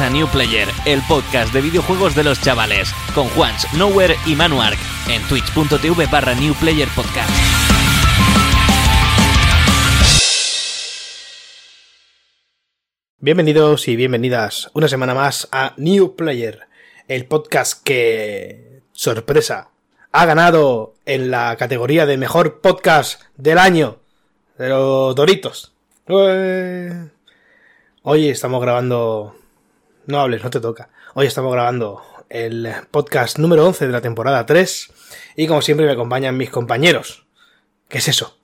A New Player, el podcast de videojuegos de los chavales, con Juans, Nowhere y Manuark, en twitch.tv barra New Player Podcast. Bienvenidos y bienvenidas una semana más a New Player, el podcast que, sorpresa, ha ganado en la categoría de mejor podcast del año de los Doritos. Hoy estamos grabando... No hables, no te toca. Hoy estamos grabando el podcast número 11 de la temporada 3 y como siempre me acompañan mis compañeros. ¿Qué es eso?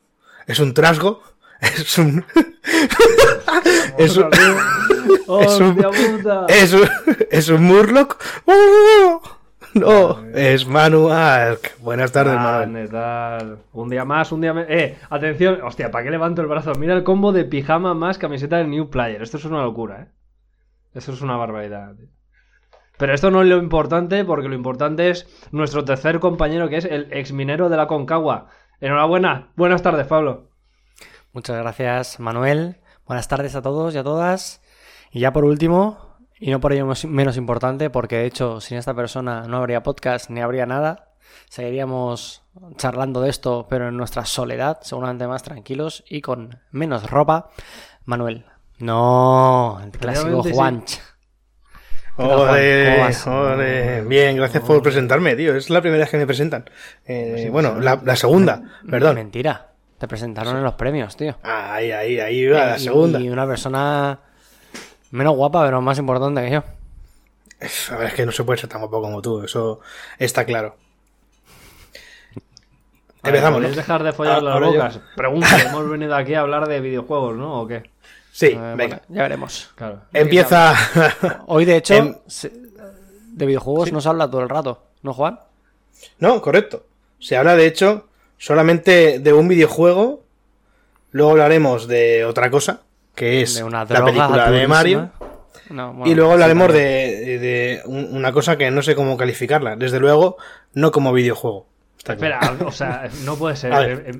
¿Es un trasgo? ¿Es un... es un... es un... Es un... Es un Murloc. ¡Oh! No, es Manu Ark. Buenas tardes, Manuel. ¿qué tal? Un día más, un día menos. Eh, atención, hostia, ¿para qué levanto el brazo? Mira el combo de pijama más camiseta del New Player. Esto es una locura, ¿eh? Esto es una barbaridad. Pero esto no es lo importante, porque lo importante es nuestro tercer compañero, que es el exminero de la Concagua. Enhorabuena. Buenas tardes, Pablo. Muchas gracias, Manuel. Buenas tardes a todos y a todas. Y ya por último, y no por ello menos importante, porque de hecho sin esta persona no habría podcast ni habría nada. Seguiríamos charlando de esto, pero en nuestra soledad, seguramente más tranquilos y con menos ropa. Manuel. No, el clásico Realmente sí. Juanch. Ole, ¿Cómo vas? ole. Bien, gracias por presentarme, tío. Es la primera vez que me presentan. Eh, bueno, la, la segunda, perdón. Mentira. Te presentaron en los premios, tío. Ahí, ahí, ahí va la segunda. Y una persona menos guapa, pero más importante que yo. A ver, es que no se puede ser tan guapo como tú, eso está claro. Empezamos, ¿no? ¿Podéis dejar de follar Ah, las bocas? Pregunta, ¿hemos venido aquí a hablar de videojuegos, no? ¿O qué? Sí, Eh, venga. bueno, ya veremos. Claro. Empieza. Hoy, de hecho, Em- de videojuegos no se habla todo el rato, ¿no, Juan? no, correcto. Se habla, de hecho, solamente de un videojuego. Luego hablaremos de otra cosa, que es De una la película de. Mario. No, Y luego sí, hablaremos de, de un- una cosa que no sé cómo calificarla. Desde luego, no como videojuego. Está claro. Espera, o sea, no puede ser.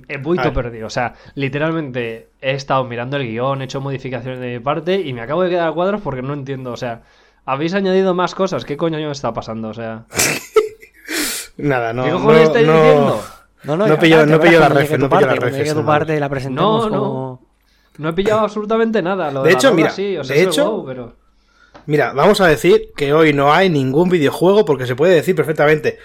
He, he vuelto A ver. perdido. O sea, literalmente he estado mirando el guion, he hecho modificaciones de mi parte y me acabo de quedar a cuadros porque no entiendo. O sea, habéis añadido más cosas. ¿Qué coño me está pasando? O sea, Nada, no. ¿qué cojones no- estáis no- diciendo? No, no, no ya, pillo- no pillo la llegue no pillo la tu parte y la presentemos No, no. como... No he pillado absolutamente nada. Lo de, hecho, mira, sí, o sea, de hecho- wow, pero... Mira, vamos a decir que hoy no hay ningún videojuego porque se puede decir perfectamente.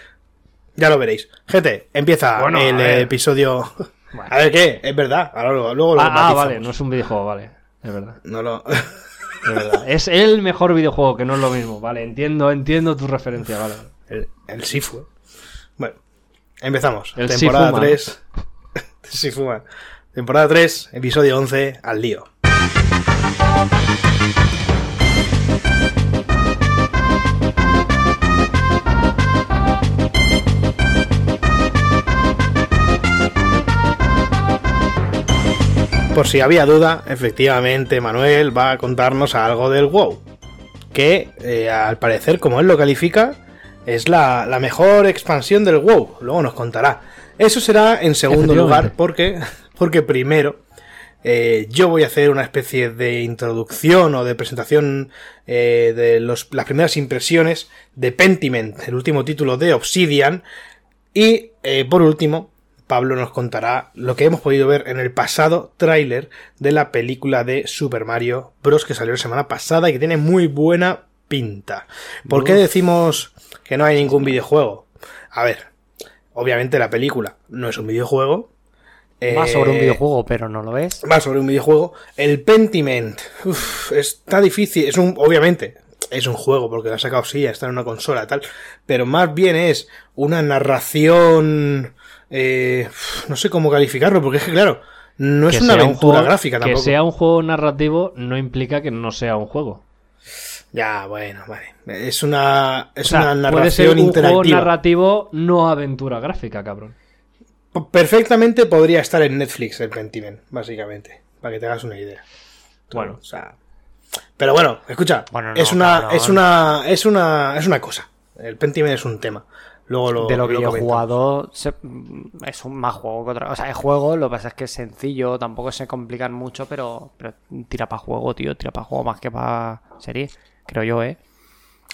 Ya lo veréis. Gente, empieza Bueno, el episodio. Bueno. A ver qué, es verdad. Ahora luego, luego lo Ah, ah, vale, no es un videojuego, vale. Es verdad, No lo- es verdad. Es el mejor videojuego, que no es lo mismo. Vale, entiendo, entiendo tu referencia, vale. El, el Sifu. Bueno, empezamos. El Temporada Sifuma. 3. Sifuma. Temporada 3, episodio 11, al lío. Por si había duda, efectivamente Manuel va a contarnos algo del WoW. Que eh, al parecer, como él lo califica, es la, la mejor expansión del WoW. Luego nos contará. Eso será en segundo lugar porque, porque primero eh, yo voy a hacer una especie de introducción o de presentación eh, de los- las primeras impresiones de Pentiment, el último título de Obsidian. Y eh, por último, Pablo nos contará lo que hemos podido ver en el pasado tráiler de la película de Super Mario Bros. que salió la semana pasada y que tiene muy buena pinta. ¿Por qué decimos que no hay ningún videojuego? A ver, obviamente la película no es un videojuego. Va sobre un Eh, videojuego, pero no lo es. Va sobre un videojuego. El Pentiment. uf, está difícil. Es un. Obviamente. Es un juego, porque lo ha sacado sí, está en una consola tal. Pero más bien es una narración. Eh, no sé cómo calificarlo, porque es que, claro, no es Que una un aventura juego- gráfica Que tampoco. sea un juego narrativo no implica que no sea un juego. Ya, bueno, vale. Es una. Es O sea, una puede ser narración un juego interactiva. narrativo, no aventura gráfica, cabrón. Perfectamente podría estar en Netflix el Pentiment, básicamente. Para que te hagas una idea. Bueno. O sea. Pero bueno, escucha. Bueno, no, es una. cabrón. Es una. Es una. Es una cosa. El Pentiment es un tema. Luego lo. de lo que yo he jugado, se- es un más juego que otra. O sea, es juego, lo que pasa es que es sencillo, tampoco se complican mucho, pero, pero tira para juego, tío, tira para juego más que para serie. Creo yo, ¿eh?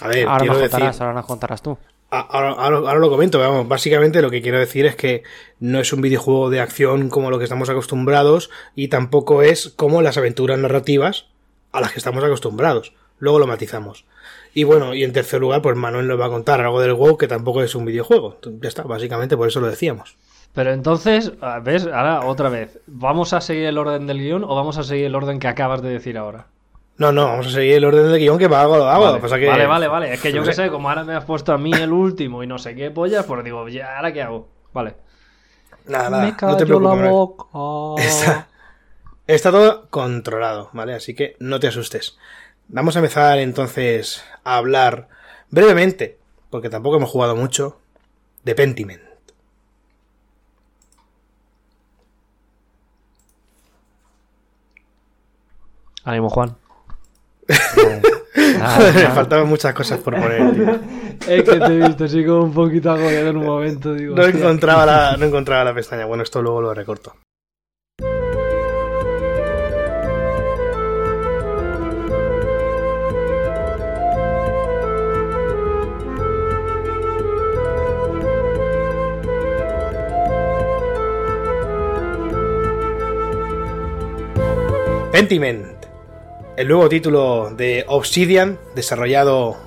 A ver, Ahora nos decir... contarás, ahora nos contarás tú. Ahora, ahora- ahora lo comento, vamos, básicamente lo que quiero decir es que no es un videojuego de acción como lo que estamos acostumbrados y tampoco es como las aventuras narrativas a las que estamos acostumbrados. Luego lo matizamos. Y bueno, y en tercer lugar, pues Manuel nos va a contar algo del WoW que tampoco es un videojuego. Ya está, básicamente por eso lo decíamos. Pero entonces, ¿ves? Ahora otra vez. ¿Vamos a seguir el orden del guion o vamos a seguir el orden que acabas de decir ahora? No, no, vamos a seguir el orden del guion que va algo lo hago. Vale, pasa que- vale, vale, vale. Es que yo qué sé, como ahora me has puesto a mí el último y no sé qué pollas, pues digo, ya, ¿ahora qué hago? Vale. Nada, nada, me no te preocupes. la Manuel. boca. Está, está todo controlado, ¿vale? Así que no te asustes. Vamos a empezar entonces a hablar brevemente, porque tampoco hemos jugado mucho, de Pentiment. Ánimo, Juan. Ah, Me ah, faltaban muchas cosas por poner, tío. Es que te he visto así como un poquito agobiado en un momento, digo. No encontraba, la, no encontraba la pestaña. Bueno, esto luego lo recorto. Pentiment, el nuevo título de Obsidian, desarrollado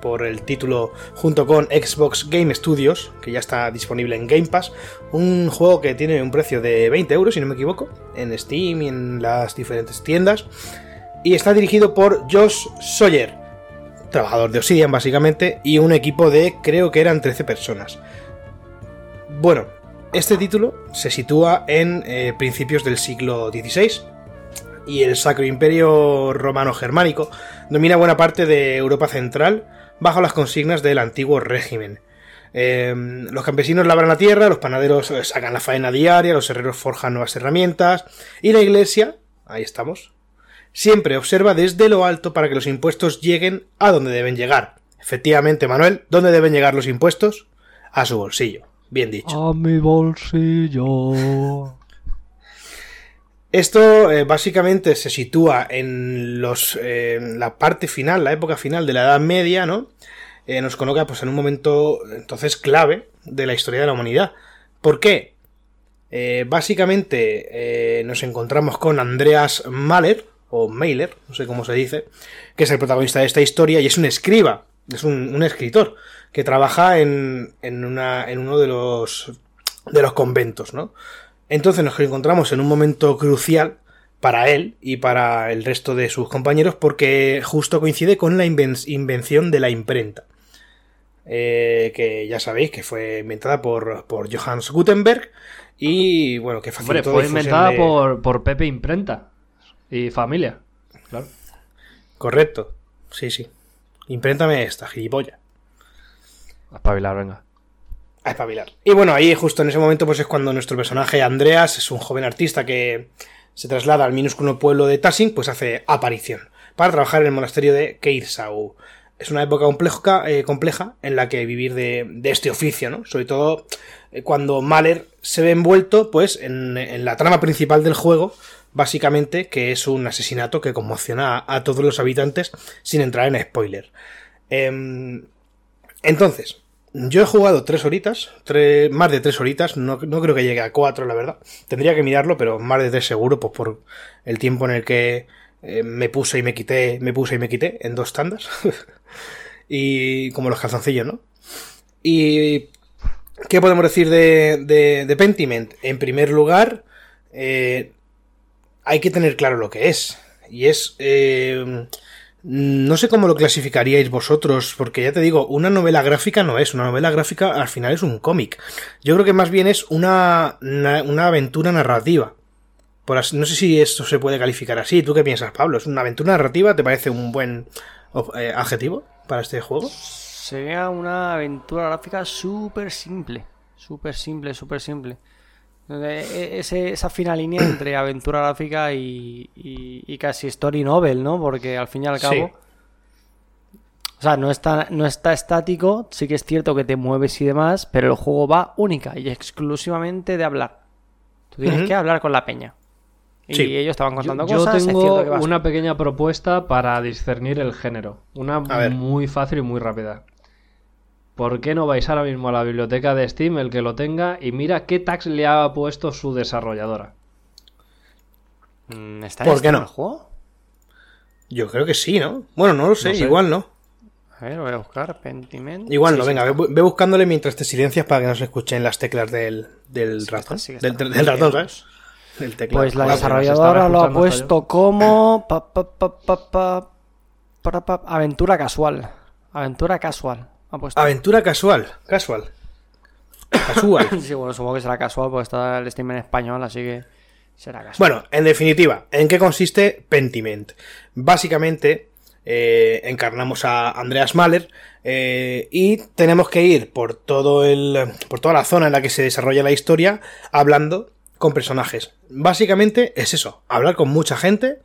por el título junto con Xbox Game Studios, que ya está disponible en Game Pass. Un juego que tiene un precio de 20 euros, si no me equivoco, en Steam y en las diferentes tiendas. Y está dirigido por Josh Sawyer, trabajador de Obsidian básicamente, y un equipo de creo que eran 13 personas. Bueno, este título se sitúa en eh, principios del siglo XVI y el Sacro Imperio Romano Germánico domina buena parte de Europa Central bajo las consignas del antiguo régimen. Eh, los campesinos labran la tierra, los panaderos eh, sacan la faena diaria, los herreros forjan nuevas herramientas y la iglesia, ahí estamos, siempre observa desde lo alto para que los impuestos lleguen a donde deben llegar. Efectivamente, Manuel, ¿dónde deben llegar los impuestos? A su bolsillo. Bien dicho. A mi bolsillo. Esto eh, básicamente se sitúa en los eh, la parte final, la época final de la Edad Media, ¿no? Eh, nos coloca pues en un momento entonces clave de la historia de la humanidad. ¿Por qué? Básicamente nos encontramos con Andreas Mahler, o Mailer, no sé cómo se dice, que es el protagonista de esta historia y es un escriba, es un, un escritor que trabaja en, en, una, en uno de los, de los conventos, ¿no? Entonces nos encontramos en un momento crucial para él y para el resto de sus compañeros porque justo coincide con la inven- invención de la imprenta. Eh, que ya sabéis que fue inventada por, por Johannes Gutenberg y bueno, que Hombre, fue inventada de- por, por Pepe Imprenta y familia. Claro. Correcto, sí, sí. Impréntame esta, gilipollas. A espabilar, venga. A espabilar. Y bueno, ahí justo en ese momento pues es cuando nuestro personaje Andreas es un joven artista que se traslada al minúsculo pueblo de Tassing, pues hace aparición para trabajar en el monasterio de Keirsau. Es una época compleja, eh, compleja en la que vivir de, este oficio, ¿no? Sobre todo eh, cuando Mahler se ve envuelto pues en, la trama principal del juego, básicamente que es un asesinato que conmociona a, a todos los habitantes sin entrar en spoiler. Em, entonces, yo he jugado tres horitas, más de tres horitas, no, no creo que llegue a cuatro, la verdad. Tendría que mirarlo, pero más de tres seguro, pues por el tiempo en el que eh, me puse y me quité, me puse y me quité en dos tandas. y como los calzoncillos, ¿no? Y... ¿Qué podemos decir de, de, de Pentiment? En primer lugar, eh, hay que tener claro lo que es. Y es... eh, no sé cómo lo clasificaríais vosotros, porque ya te digo, una novela gráfica no es, una novela gráfica al final es un cómic. Yo creo que más bien es una, una, aventura narrativa. Por así- no sé si esto se puede calificar así. ¿Tú qué piensas, Pablo? ¿Es una aventura narrativa? ¿Te parece un buen eh, adjetivo para este juego? Sería una aventura gráfica súper simple. Súper simple, súper simple. Eh, ese- esa fina línea entre aventura gráfica y, y- y casi story novel, ¿no? Porque al fin y al cabo. Sí. O sea, no está, no está estático, sí que es cierto que te mueves y demás, pero el juego va única y exclusivamente de hablar. Tú tienes que hablar con la peña. Y Sí. ellos estaban Yo, contando yo cosas. es tengo cierto que vas- una pequeña propuesta para discernir el género. Una muy fácil y muy rápida. ¿Por qué no vais ahora mismo a la biblioteca de Steam, el que lo tenga, y mira qué tags le ha puesto su desarrolladora? Mm, ¿Está ¿Por qué no? el juego? Yo creo que sí, ¿no? Bueno, no lo sé, No sé. igual no. A ver, voy a buscar Pentiment. Igual Sí, no, venga, ve, ve buscándole mientras te silencias para que no se escuchen las teclas del, del Sí ratón. está, sí que del, está. del ratón, ¿sabes? Del teclado. Pues la desarrolladora lo ha puesto como pa, pa, pa, pa, pa, para, pa, aventura casual. Aventura casual. Ha puesto. Aventura casual, casual. Casual. Sí, bueno, supongo que será casual porque está el Steam en español, así que será casual. Bueno, en definitiva, ¿en qué consiste Pentiment? Básicamente, eh, encarnamos a Andreas Mahler eh, y tenemos que ir por todo el. por toda la zona en la que se desarrolla la historia hablando con personajes. Básicamente es eso, hablar con mucha gente,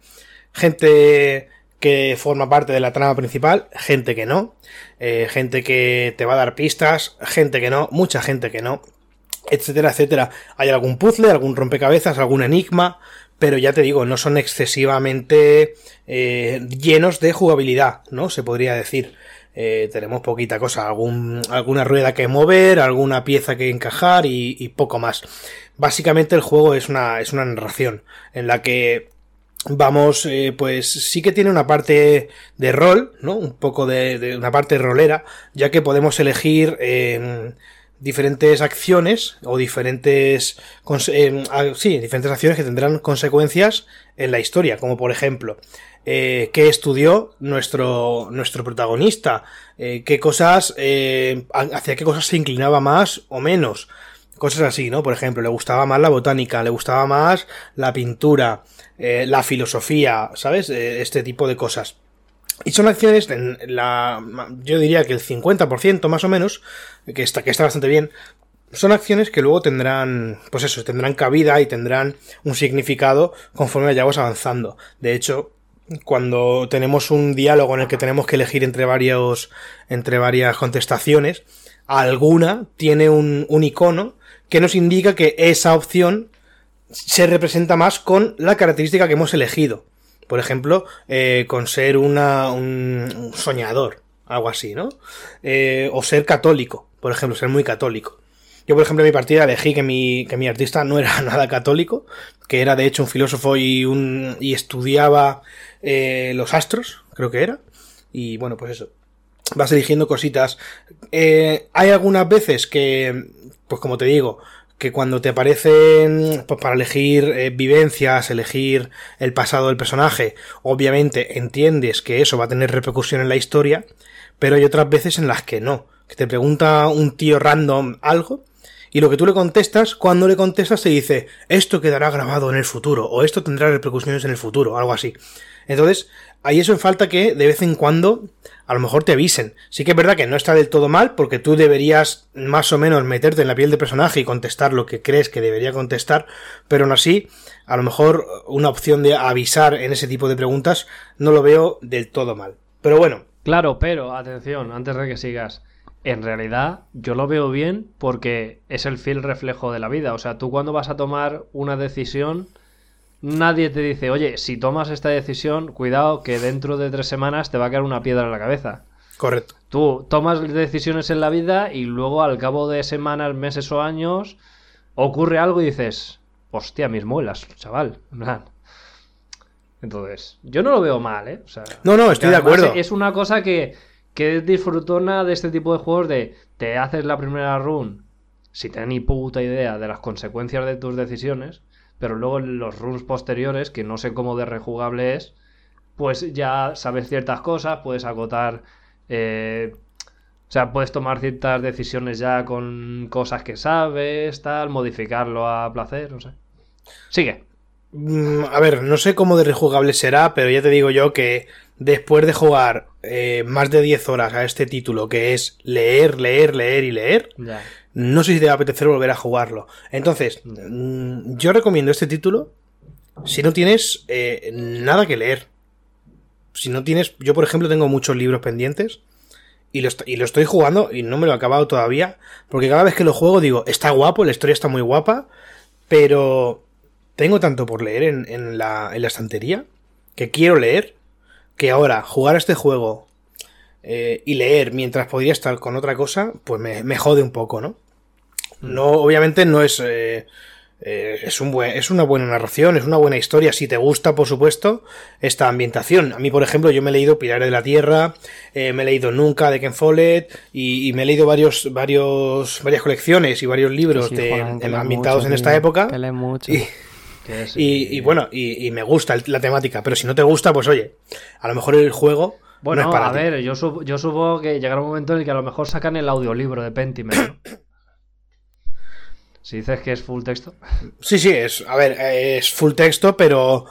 gente que forma parte de la trama principal, gente que no, eh, gente que te va a dar pistas, gente que no, mucha gente que no, etcétera, etcétera. Hay algún puzzle, algún rompecabezas, algún enigma, pero ya te digo, no son excesivamente eh, llenos de jugabilidad, ¿no? Se podría decir. Eh, tenemos poquita cosa, algún, alguna rueda que mover, alguna pieza que encajar y, y poco más. Básicamente el juego es una, es una narración en la que vamos, eh, pues sí que tiene una parte de rol, ¿no? Un poco de, de una parte rolera, ya que podemos elegir eh, diferentes acciones o diferentes, eh, sí, diferentes acciones que tendrán consecuencias en la historia, como por ejemplo, eh, qué estudió nuestro, nuestro protagonista, eh, qué cosas, eh, hacia qué cosas se inclinaba más o menos, cosas así, ¿no? Por ejemplo, le gustaba más la botánica, le gustaba más la pintura, eh, la filosofía, ¿sabes? Eh, este tipo de cosas. Y son acciones, en la, yo diría que el 50% más o menos, que está, que está bastante bien, son acciones que luego tendrán, pues eso, tendrán cabida y tendrán un significado conforme vayamos avanzando. De hecho, cuando tenemos un diálogo en el que tenemos que elegir entre varios, entre varias contestaciones, alguna tiene un, un icono que nos indica que esa opción se representa más con la característica que hemos elegido. Por ejemplo, eh, con ser una, un, soñador, algo así, ¿no? Eh, o ser católico, por ejemplo, ser muy católico. Yo, por ejemplo, en mi partida elegí que mi, que mi artista no era nada católico, que era de hecho un filósofo y, un, y estudiaba eh, los astros, creo que era. Y bueno, pues eso. Vas eligiendo cositas. Eh, hay algunas veces que, pues como te digo, que cuando te aparecen pues para elegir eh, vivencias, elegir el pasado del personaje, obviamente entiendes que eso va a tener repercusión en la historia, pero hay otras veces en las que no, que te pregunta un tío random algo y lo que tú le contestas, cuando le contestas te dice esto quedará grabado en el futuro o esto tendrá repercusiones en el futuro, algo así. Entonces, hay eso en falta que de vez en cuando a lo mejor te avisen. Sí que es verdad que no está del todo mal, porque tú deberías más o menos meterte en la piel de personaje y contestar lo que crees que debería contestar, pero aún así, a lo mejor una opción de avisar en ese tipo de preguntas no lo veo del todo mal. Pero bueno, Claro, pero atención, antes de que sigas. En realidad, yo lo veo bien porque es el fiel reflejo de la vida. O sea, tú cuando vas a tomar una decisión, nadie te dice, oye, si tomas esta decisión, cuidado que dentro de tres semanas te va a caer una piedra en la cabeza. correcto. Tú tomas decisiones en la vida y luego al cabo de semanas, meses o años ocurre algo y dices, hostia, mis muelas, chaval. Entonces, yo no lo veo mal, ¿eh? O sea, No, no, estoy de acuerdo. Es una cosa que, que es disfrutona de este tipo de juegos de te haces la primera run sin tener ni puta idea de las consecuencias de tus decisiones, pero luego en los runs posteriores, que no sé cómo de rejugable es, pues ya sabes ciertas cosas, puedes acotar... eh, o sea, puedes tomar ciertas decisiones ya con cosas que sabes, tal, modificarlo a placer, no sé. Sigue. Mm, A ver, no sé cómo de rejugable será, pero ya te digo yo que después de jugar eh, más de 10 horas a este título, que es leer, leer, leer y leer, Ya. No sé si te va a apetecer volver a jugarlo. Entonces, mm, yo recomiendo este título si no tienes eh, nada que leer. Si no tienes, yo por ejemplo tengo muchos libros pendientes y lo, estoy jugando y no me lo he acabado todavía, porque cada vez que lo juego digo, está guapo, la historia está muy guapa, pero tengo tanto por leer en, la, en la estantería que quiero leer que ahora jugar a este juego eh, y leer mientras podría estar con otra cosa, pues me jode un poco, ¿no? No, obviamente no es. eh, eh, es, un buen, es una buena narración, es una buena historia. Si te gusta, por supuesto, esta ambientación. A mí, por ejemplo, yo me he leído Pilares de la Tierra, eh, me he leído Nunca de Ken Follett y, y me he leído varios, varios, varias colecciones y varios libros Sí, de, Juan, ambientados mucho, en esta tío, época. mucho. Y, bueno, y, y me gusta la temática, pero si no te gusta, pues oye, a lo mejor el juego Bueno, no es para a ti. ver, yo, sup- yo supongo que llegará un momento en el que a lo mejor sacan el audiolibro de Pentiment. si dices que es full texto. Sí, sí, es, a ver, es full texto, pero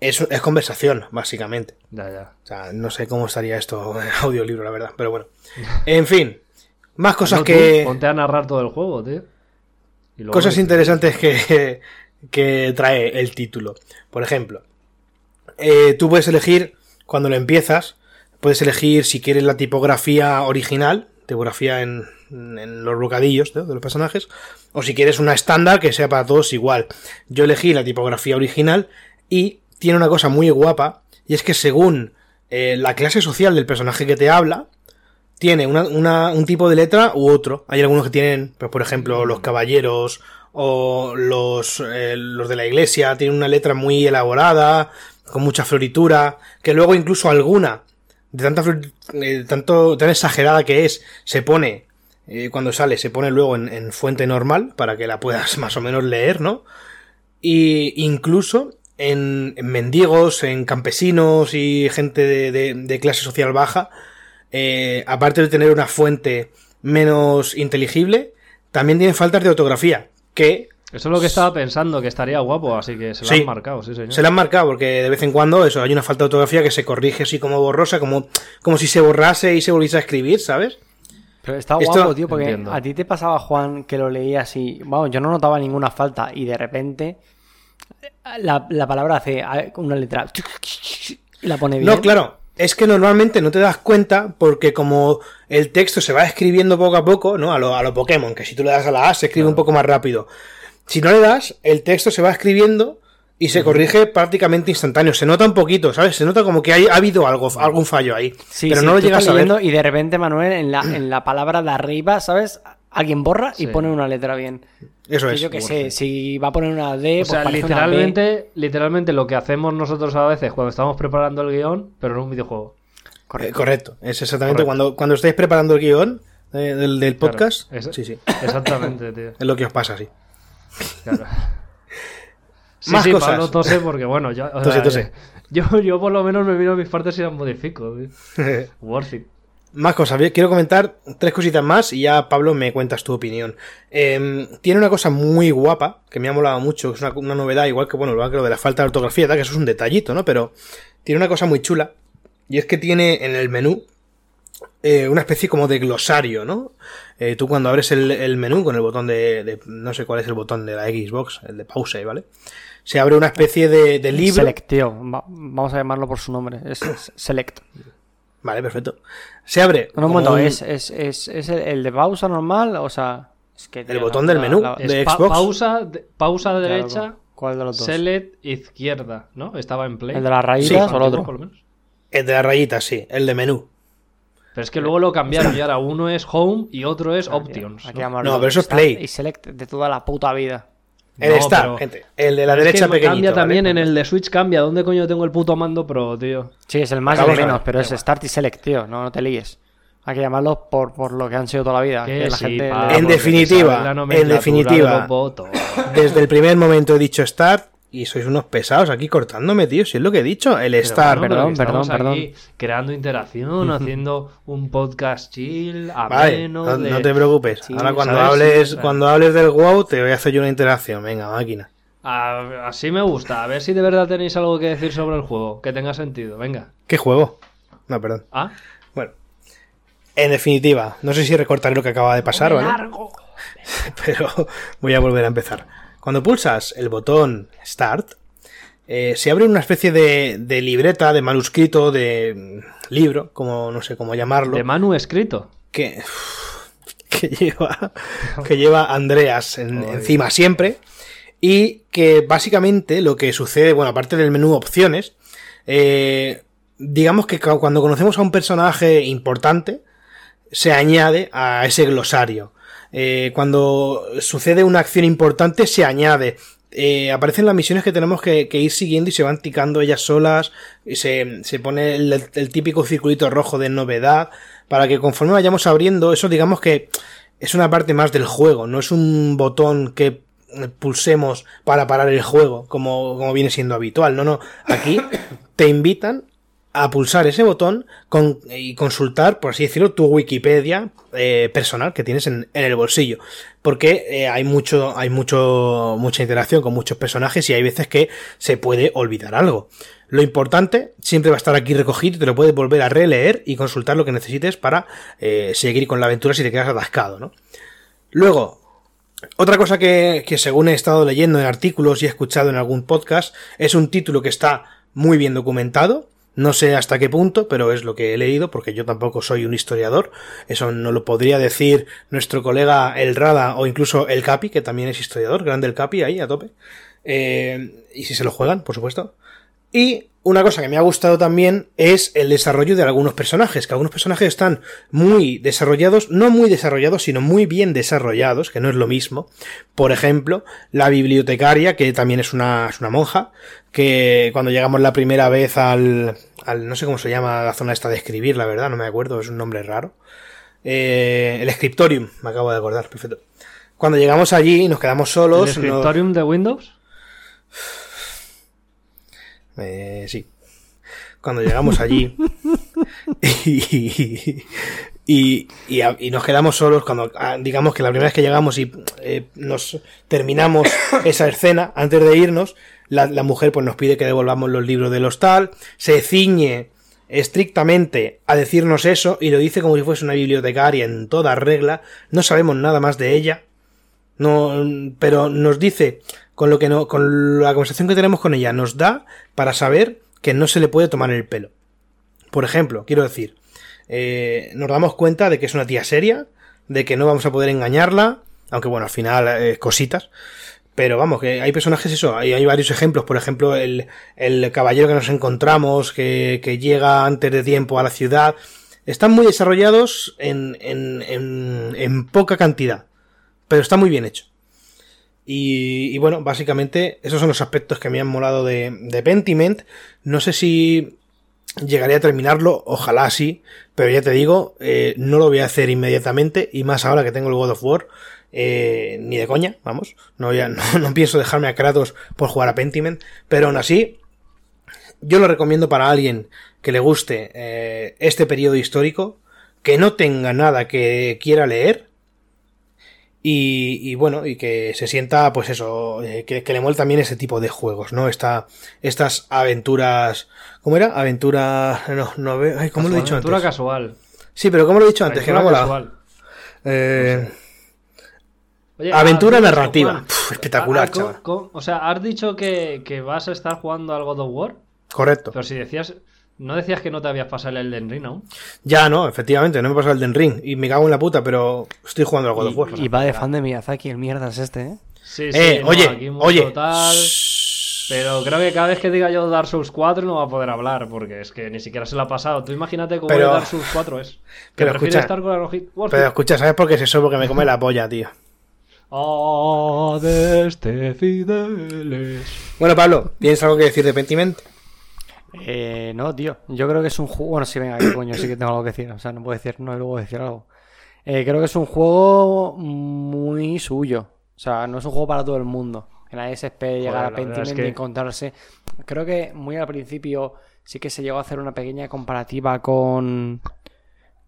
es, es conversación, básicamente. Ya, ya. O sea, no sé cómo estaría esto en audiolibro, la verdad, pero bueno. En fin, más cosas No, que... Ponte a narrar todo el juego, tío. Y Cosas interesantes que, que trae el título. Por ejemplo, eh, tú puedes elegir, cuando lo empiezas, puedes elegir si quieres la tipografía original, tipografía en, en los bocadillos ¿no? de los personajes, o si quieres una estándar que sea para todos igual. Yo elegí la tipografía original y tiene una cosa muy guapa, y es que según eh, la clase social del personaje que te habla, tiene una- una- un tipo de letra u otro. Hay algunos que tienen, pues, por ejemplo, los caballeros o los, eh, los de la iglesia, tienen una letra muy elaborada, con mucha floritura, que luego incluso alguna, de tanta flor- eh, tanto, tan exagerada que es, se pone, eh, cuando sale, se pone luego en, en fuente normal, para que la puedas más o menos leer, ¿no? Y incluso en, en mendigos, en campesinos y gente de, de- de clase social baja, eh, aparte de tener una fuente menos inteligible, también tienen faltas de ortografía, que Eso es lo que estaba pensando, que estaría guapo, así que se lo Sí. han marcado, sí, señor. se la han marcado, porque de vez en cuando eso, hay una falta de ortografía que se corrige así como borrosa, como, como si se borrase y se volviese a escribir, ¿sabes? Pero está Esto- guapo, tío, porque Entiendo. a ti te pasaba, Juan, que lo leías y, vamos, yo no notaba ninguna falta y de repente la, la palabra hace una letra y la pone bien. No, claro. Es que normalmente no te das cuenta porque como el texto se va escribiendo poco a poco, ¿no? A lo, a lo Pokémon, que si tú le das a la A se escribe un poco más rápido. Si no le das, el texto se va escribiendo y se corrige prácticamente instantáneo. Se nota un poquito, ¿sabes? Se nota como que hay, ha habido algo, algún fallo ahí. Sí, pero sí, no lo llegas a ver. y de repente, Manuel, en la, en la palabra de arriba, ¿sabes? Alguien borra y Sí. pone una letra bien. Eso Que es. yo qué sé, si va a poner una D, O sea, pues B. literalmente, literalmente lo que hacemos nosotros a veces cuando estamos preparando el guion, pero en un videojuego. Eh, correcto. Es exactamente Correcto. cuando, cuando estáis preparando el guion eh, del, del Claro, podcast. es- Sí, sí. Exactamente, tío. Es lo que os pasa, sí. Claro. Sí, Más sí, cosas. Pablo tose porque, bueno, yo, Tose, sea, tose. Yo, yo por lo menos me miro mis partes y las modifico. Worth it. Más cosas, quiero comentar tres cositas más y ya Pablo me cuentas tu opinión. Em, tiene una cosa muy guapa, que me ha molado mucho, que es una, una novedad, igual que bueno, lo de la falta de ortografía, tal, que eso es un detallito, ¿no? Pero tiene una cosa muy chula, y es que tiene en el menú eh, una especie como de glosario, ¿no? Eh, tú cuando abres el, el menú con el botón de, de- no sé cuál es el botón de la Xbox, el de pause, ¿vale? Se abre una especie de, de libro. Select, tío. Va- vamos a llamarlo por su nombre. Es, es Select. Vale, perfecto. Se abre. No, un como momento, un- es, es, es, es el, el de pausa normal, o sea... Es que, tío, botón la- del menú. la- ¿De pa- Xbox? pausa, de- pausa claro, derecha, ¿Cuál de los dos? select izquierda, ¿no? Estaba en play. ¿El de las Sí, rayitas o el otro? Por lo menos. El de la rayita, sí, el de menú. Pero es que luego lo cambiaron y ahora uno es home y otro es options. Aquí ¿no? vamos a No, hablar pero eso es Start Play. Y Select de toda la puta vida. El No, Star, pero- gente. El de la Pero es derecha que pequeñito. Cambia también ¿vale? en el de Switch, cambia. ¿Dónde coño tengo el puto mando pro, tío? Sí, es el más y el menos, pero es. Start y Select, tío. No, no te líes. Hay que llamarlos por, por lo que han sido toda la vida. Que Que la sí, gente Pablo, le- En definitiva, en definitiva. Desde el primer momento he dicho Start y sois unos pesados aquí cortándome, tío. Si es lo que he dicho, el Star. Bueno, perdón, estamos perdón, aquí Creando interacción, haciendo un podcast chill, Vale, ameno. no, de- no te preocupes. Ahora cuando ¿sabes? hables, Sí, cuando hables del WoW te voy a hacer yo una interacción. Venga, máquina. Así me gusta. A ver si de verdad tenéis algo que decir sobre el juego. Que tenga sentido. Venga. ¿Qué juego? No, perdón. Ah, Bueno. En definitiva, no sé si recortaré lo que acaba de pasar, ¿vale? pero voy a volver a empezar. Cuando pulsas el botón Start, eh, se abre una especie de, de libreta, de manuscrito, de libro, como no sé cómo llamarlo, de Manu escrito. que, que lleva que lleva Andreas en- encima siempre. y que básicamente lo que sucede, bueno, aparte del menú opciones, eh, digamos que cuando conocemos a un personaje importante, se añade a ese glosario. Eh, cuando sucede una acción importante, se añade. Eh, aparecen las misiones que tenemos que, ir siguiendo y se van ticando ellas solas. Y se, se pone el, el, típico circulito rojo de novedad. Para que conforme vayamos abriendo, eso digamos que es una parte más del juego. No es un botón que pulsemos para parar el juego, como, como viene siendo habitual. No, no. Aquí te invitan a pulsar ese botón con, y consultar, por así decirlo, tu Wikipedia eh, personal que tienes en, el bolsillo. Porque eh, hay mucho, hay mucho, mucha interacción con muchos personajes y hay veces que se puede olvidar algo. Lo importante siempre va a estar aquí recogido y te lo puedes volver a releer y consultar lo que necesites para eh, seguir con la aventura si te quedas atascado, ¿no? Luego, otra cosa que, que según he estado leyendo en artículos y he escuchado en algún podcast es un título que está muy bien documentado, no sé hasta qué punto, pero es lo que he leído, porque yo tampoco soy un historiador. Eso no lo podría decir nuestro colega El Rada o incluso El Capi, que también es historiador, grande el Capi ahí a tope. Eh, y si se lo juegan, por supuesto. Y una cosa que me ha gustado también es el desarrollo de algunos personajes, que algunos personajes están muy desarrollados, no muy desarrollados, sino muy bien desarrollados, que no es lo mismo. Por ejemplo, la bibliotecaria, que también es una, es una monja, que cuando llegamos la primera vez al, al, no sé cómo se llama la zona esta de escribir, la verdad, no me acuerdo, es un nombre raro. Eh, el scriptorium, me acabo de acordar, perfecto. Cuando llegamos allí nos quedamos solos. ¿El scriptorium de Windows? Eh, sí. Cuando llegamos allí y, y, y, nos quedamos solos, cuando ah, digamos que la primera vez que llegamos y eh, nos terminamos esa escena, antes de irnos, la, la, mujer pues nos pide que devolvamos los libros del hostal, se ciñe estrictamente a decirnos eso y lo dice como si fuese una bibliotecaria en toda regla, no sabemos nada más de ella, no, pero nos dice con lo que no, con la conversación que tenemos con ella, nos da para saber que no se le puede tomar el pelo. Por ejemplo, quiero decir, eh, nos damos cuenta de que es una tía seria, de que no vamos a poder engañarla, aunque bueno, al final eh, cositas. Pero vamos, que hay personajes eso, hay, hay varios ejemplos, por ejemplo, el, el caballero que nos encontramos, que, que, llega antes de tiempo a la ciudad, están muy desarrollados en, en, en, en poca cantidad, pero está muy bien hecho. Y, y, bueno, básicamente esos son los aspectos que me han molado de, de Pentiment. No sé si llegaré a terminarlo, ojalá sí, pero ya te digo, eh, no lo voy a hacer inmediatamente y más ahora que tengo el God of War. Eh, ni de coña, vamos, no, ya, no, no, pienso dejarme a Kratos por jugar a Pentiment, pero aún así, yo lo recomiendo para alguien que le guste eh, este periodo histórico, que no tenga nada que quiera leer, y, y, bueno, y que se sienta, pues eso, eh, que, que, le muele también ese tipo de juegos, ¿no? Esta, estas aventuras. ¿Cómo era? Aventura. No, no veo. Ay, ¿Cómo lo he dicho aventura antes? casual. Sí, pero ¿cómo lo he dicho antes? que. Eh, Oye, aventura narrativa. Juan, Puf, espectacular, ¿cómo, chaval. ¿cómo, o sea, has dicho que, que vas a estar jugando al God of War. Correcto. Pero si decías. ¿No decías que no te habías pasado el Elden Ring aún? Ya, no, efectivamente, no me he pasado el Elden Ring. Y me cago en la puta, pero estoy jugando al God of War. Y, va de fan de Miyazaki, el mierda es este, ¿eh? Sí, sí, eh, no, oye, aquí oye. Total, pero creo que cada vez que diga yo Dark Souls 4 no va a poder hablar, porque es que ni siquiera se lo ha pasado. Tú imagínate cómo Pero- el Dark Souls 4 es. Que Pero escucha, estar con la Pero escucha, ¿sabes por qué es eso? Porque me come la polla, tío. Ah, de este Fideles. Bueno, Pablo, ¿tienes algo que decir de Pentiment? Eh, no, tío. Yo creo que es un juego. Bueno, sí, venga, qué coño, sí que tengo algo que decir. O sea, no puedo decir no y luego decir algo. Eh, creo que es un juego muy suyo. O sea, no es un juego para todo el mundo. Que nadie se espere llegar a Pentiment es que- y encontrarse. Creo que muy al principio sí que se llegó a hacer una pequeña comparativa con.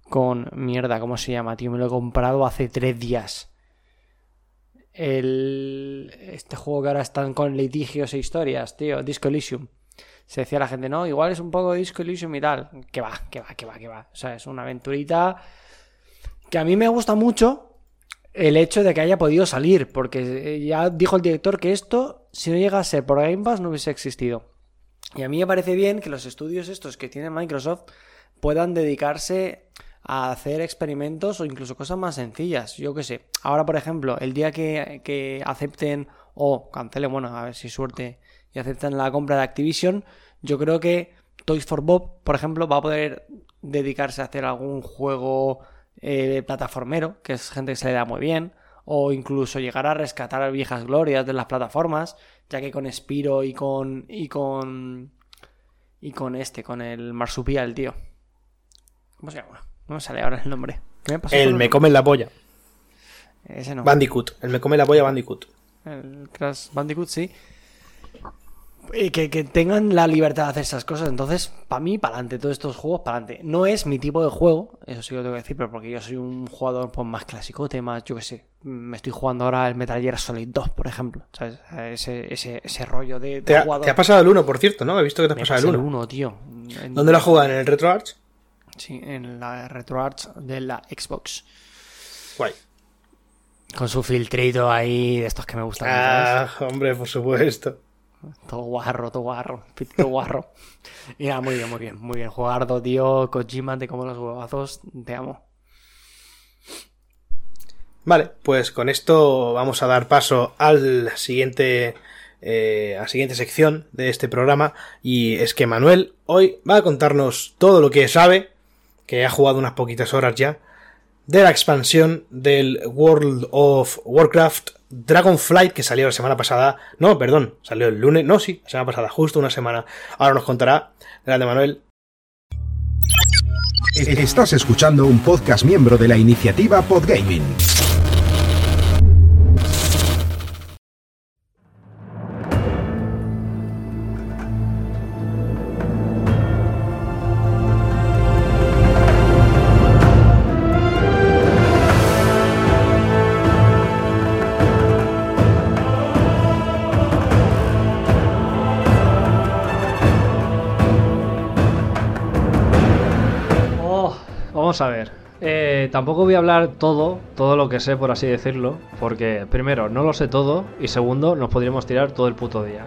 Con. Mierda, ¿cómo se llama, tío? Me lo he comprado hace tres días. El. Este juego que ahora están con litigios e historias, tío. Disco Elysium se decía la gente, no, igual es un poco Disco Elysium y tal. Que va, que va, que va, que va. O sea, es una aventurita que a mí me gusta mucho el hecho de que haya podido salir, porque eh, ya dijo el director que esto, si no llega a ser por Game Pass, no hubiese existido. Y a mí me parece bien que los estudios estos que tiene Microsoft puedan dedicarse a hacer experimentos o incluso cosas más sencillas. Yo qué sé. Ahora, por ejemplo, el día que, que acepten o cancelen, bueno, a ver si suerte y aceptan la compra de Activision, yo creo que Toys for Bob, por ejemplo, va a poder dedicarse a hacer algún juego eh, plataformero, que es gente que se le da muy bien, o incluso llegar a rescatar viejas glorias de las plataformas, ya que con Spiro y con y con y con este, con el marsupial, tío. ¿Cómo se llama? No me sale ahora el nombre. ¿Qué me pasó El me come la polla. Ese no. Bandicoot. El me come la polla Bandicoot. El Crash Bandicoot, sí. Y que, que tengan la libertad de hacer esas cosas. Entonces, para mí, para adelante, todos estos juegos, para adelante. No es mi tipo de juego, eso sí lo tengo que decir, pero porque yo soy un jugador pues, más clásico, más, yo qué sé. Me estoy jugando ahora el Metal Gear Solid 2, por ejemplo. ¿sabes? Ese, ese, ese rollo de, de Te ha, jugador. te ha pasado el 1, por cierto, ¿no? He visto que te has Me pasado pasé el 1. tío. En- ¿Dónde lo has jugado? ¿En el RetroArch? Sí, en la RetroArch de la Xbox. Guay. Con su filtrito ahí, de estos que me gustan. ¿sabes? Ah, hombre, por supuesto. Todo guarro, todo guarro, todo guarro. Y muy bien, muy bien, muy bien. Jugardo, tío, Kojima, te como los huevazos, te amo. Vale, pues con esto vamos a dar paso al siguiente, eh, a la siguiente sección de este programa. Y es que Manuel hoy va a contarnos todo lo que sabe, que ha jugado unas poquitas horas ya, de la expansión del World of Warcraft Dragonflight que salió la semana pasada. No, perdón, salió el lunes. No, sí, la semana pasada, justo una semana. Ahora nos contará. Grande Manuel. Estás escuchando un podcast miembro de la iniciativa Podgaming. Vamos a ver. Eh, tampoco voy a hablar todo, todo lo que sé, por así decirlo, porque primero, no lo sé todo, y segundo, nos podríamos tirar todo el puto día.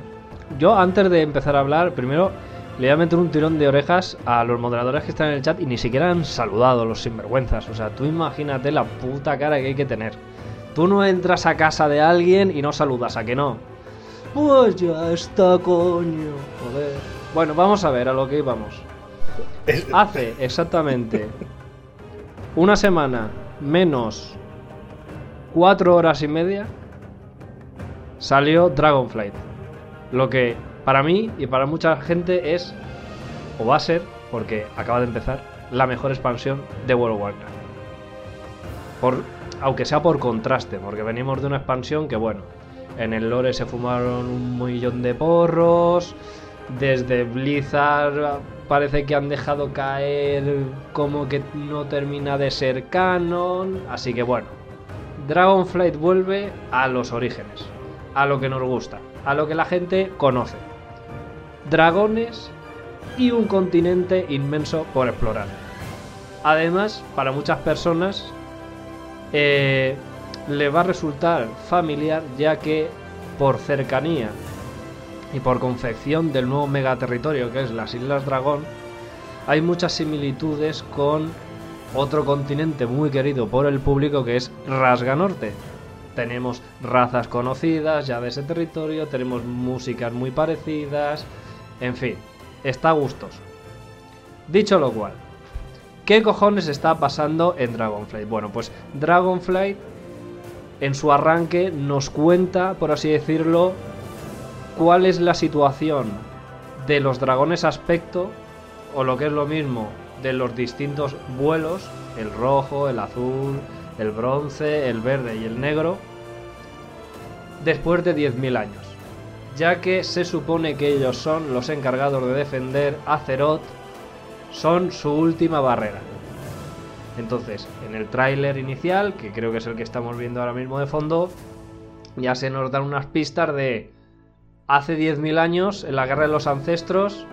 Yo, antes de empezar a hablar, primero le voy a meter un tirón de orejas a los moderadores que están en el chat y ni siquiera han saludado los sinvergüenzas. O sea, tú imagínate la puta cara que hay que tener. Tú no entras a casa de alguien y no saludas, ¿a que no? Pues ya está, coño. Joder. Bueno, vamos a ver a lo que íbamos. Hace exactamente una semana menos cuatro horas y media salió Dragonflight. Lo que para mí y para mucha gente es, o va a ser, porque acaba de empezar, la mejor expansión de World of Warcraft. Aunque sea por contraste, porque venimos de una expansión que, bueno, en el lore se fumaron un millón de porros, desde Blizzard parece que han dejado caer como que no termina de ser canon, así que bueno, Dragonflight vuelve a los orígenes, a lo que nos gusta, a lo que la gente conoce. Dragones y un continente inmenso por explorar. Además, para muchas personas eh, le va a resultar familiar ya que por cercanía y por confección del nuevo megaterritorio que es las Islas Dragón, hay muchas similitudes con otro continente muy querido por el público que es Rasga Norte. Tenemos razas conocidas ya de ese territorio, tenemos músicas muy parecidas, en fin, está gustoso. Dicho lo cual, ¿qué cojones está pasando en Dragonflight? Bueno, pues Dragonflight en su arranque nos cuenta, por así decirlo, cuál es la situación de los dragones aspecto, o lo que es lo mismo, de los distintos vuelos, el rojo, el azul, el bronce, el verde y el negro, después de 10.000 años, ya que se supone que ellos son los encargados de defender Azeroth, son su última barrera. Entonces, en el tráiler inicial, que creo que es el que estamos viendo ahora mismo de fondo, ya se nos dan unas pistas de hace 10.000 años, en la Guerra de los Ancestros,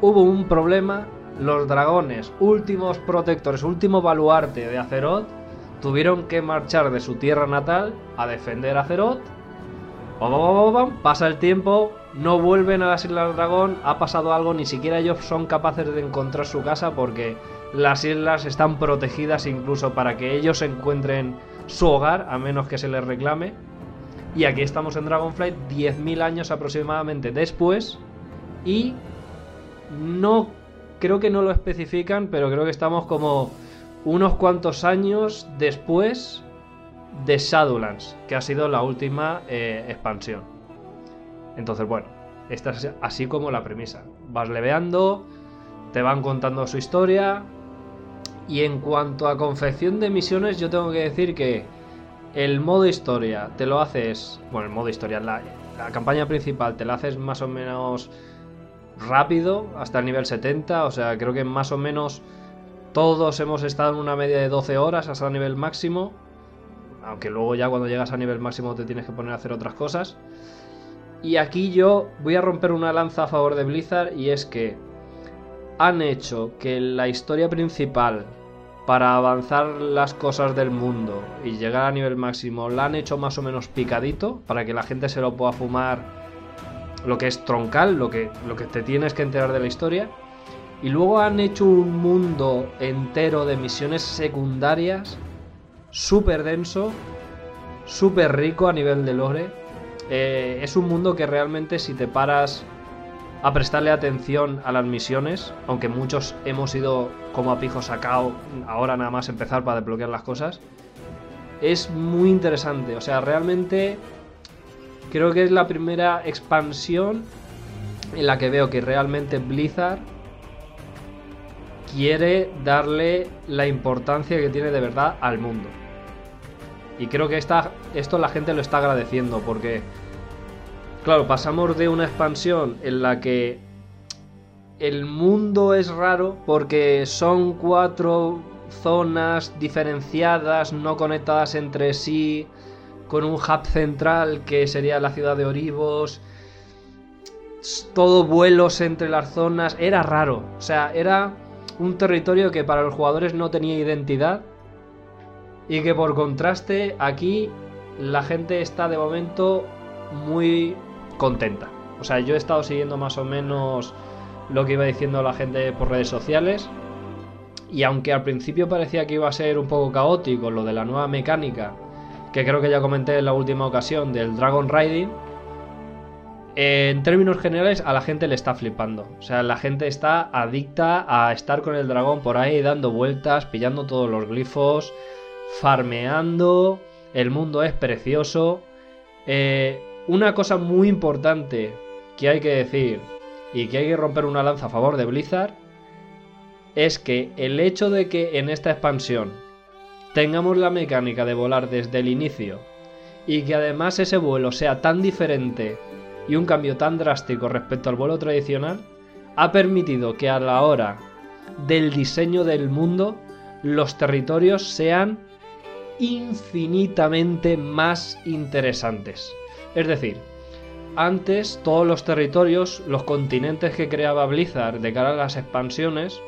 hubo un problema, los dragones, últimos protectores, último baluarte de Azeroth, tuvieron que marchar de su tierra natal a defender Azeroth. Pam, pam, Pasa el tiempo, no vuelven a las Islas Dragón, ha pasado algo, ni siquiera ellos son capaces de encontrar su casa porque Las islas están protegidas incluso para que ellos encuentren su hogar, a menos que se les reclame. Y aquí estamos en Dragonflight 10.000 años aproximadamente después. Y no creo que no lo especifican, pero creo que estamos como unos cuantos años después de Shadowlands, que ha sido la última eh, expansión. Entonces, bueno, esta es así como la premisa. Vas leveando, te van contando su historia. Y en cuanto a confección de misiones, yo tengo que decir que el modo historia te lo haces. Bueno, el modo historia, la, la campaña principal te la haces más o menos rápido, hasta el nivel 70. O sea, creo que más o menos todos hemos estado en una media de 12 horas hasta el nivel máximo. Aunque luego ya cuando llegas a nivel máximo te tienes que poner a hacer otras cosas. Y aquí yo voy a romper una lanza a favor de Blizzard y es que han hecho que la historia principal para avanzar las cosas del mundo y llegar a nivel máximo la han hecho más o menos picadito para que la gente se lo pueda fumar lo que es troncal, lo que, lo que te tienes que enterar de la historia. Y luego han hecho un mundo entero de misiones secundarias súper denso, súper rico a nivel de lore. Eh, es un mundo que realmente si te paras a prestarle atención a las misiones, aunque muchos hemos ido como a pijo sacado, ahora nada más empezar para desbloquear las cosas, es muy interesante. O sea, realmente creo que es la primera expansión en la que veo que realmente Blizzard quiere darle la importancia que tiene de verdad al mundo. Y creo que esta, esto la gente lo está agradeciendo porque, claro, pasamos de una expansión en la que el mundo es raro porque son cuatro zonas diferenciadas, no conectadas entre sí, con un hub central que sería la ciudad de Oribos, todo vuelos entre las zonas, era raro, o sea, era un territorio que para los jugadores no tenía identidad y que por contraste aquí la gente está de momento muy contenta. O sea, yo he estado siguiendo más o menos lo que iba diciendo la gente por redes sociales. Y aunque al principio parecía que iba a ser un poco caótico lo de la nueva mecánica, que creo que ya comenté en la última ocasión del Dragon Riding, en términos generales a la gente le está flipando. O sea, la gente está adicta a estar con el dragón por ahí dando vueltas, pillando todos los glifos, farmeando, el mundo es precioso. Eh, una cosa muy importante que hay que decir y que hay que romper una lanza a favor de Blizzard es que el hecho de que en esta expansión tengamos la mecánica de volar desde el inicio y que además ese vuelo sea tan diferente y un cambio tan drástico respecto al vuelo tradicional ha permitido que a la hora del diseño del mundo los territorios sean infinitamente más interesantes. Es decir, antes todos los territorios, los continentes que creaba Blizzard de cara a las expansiones,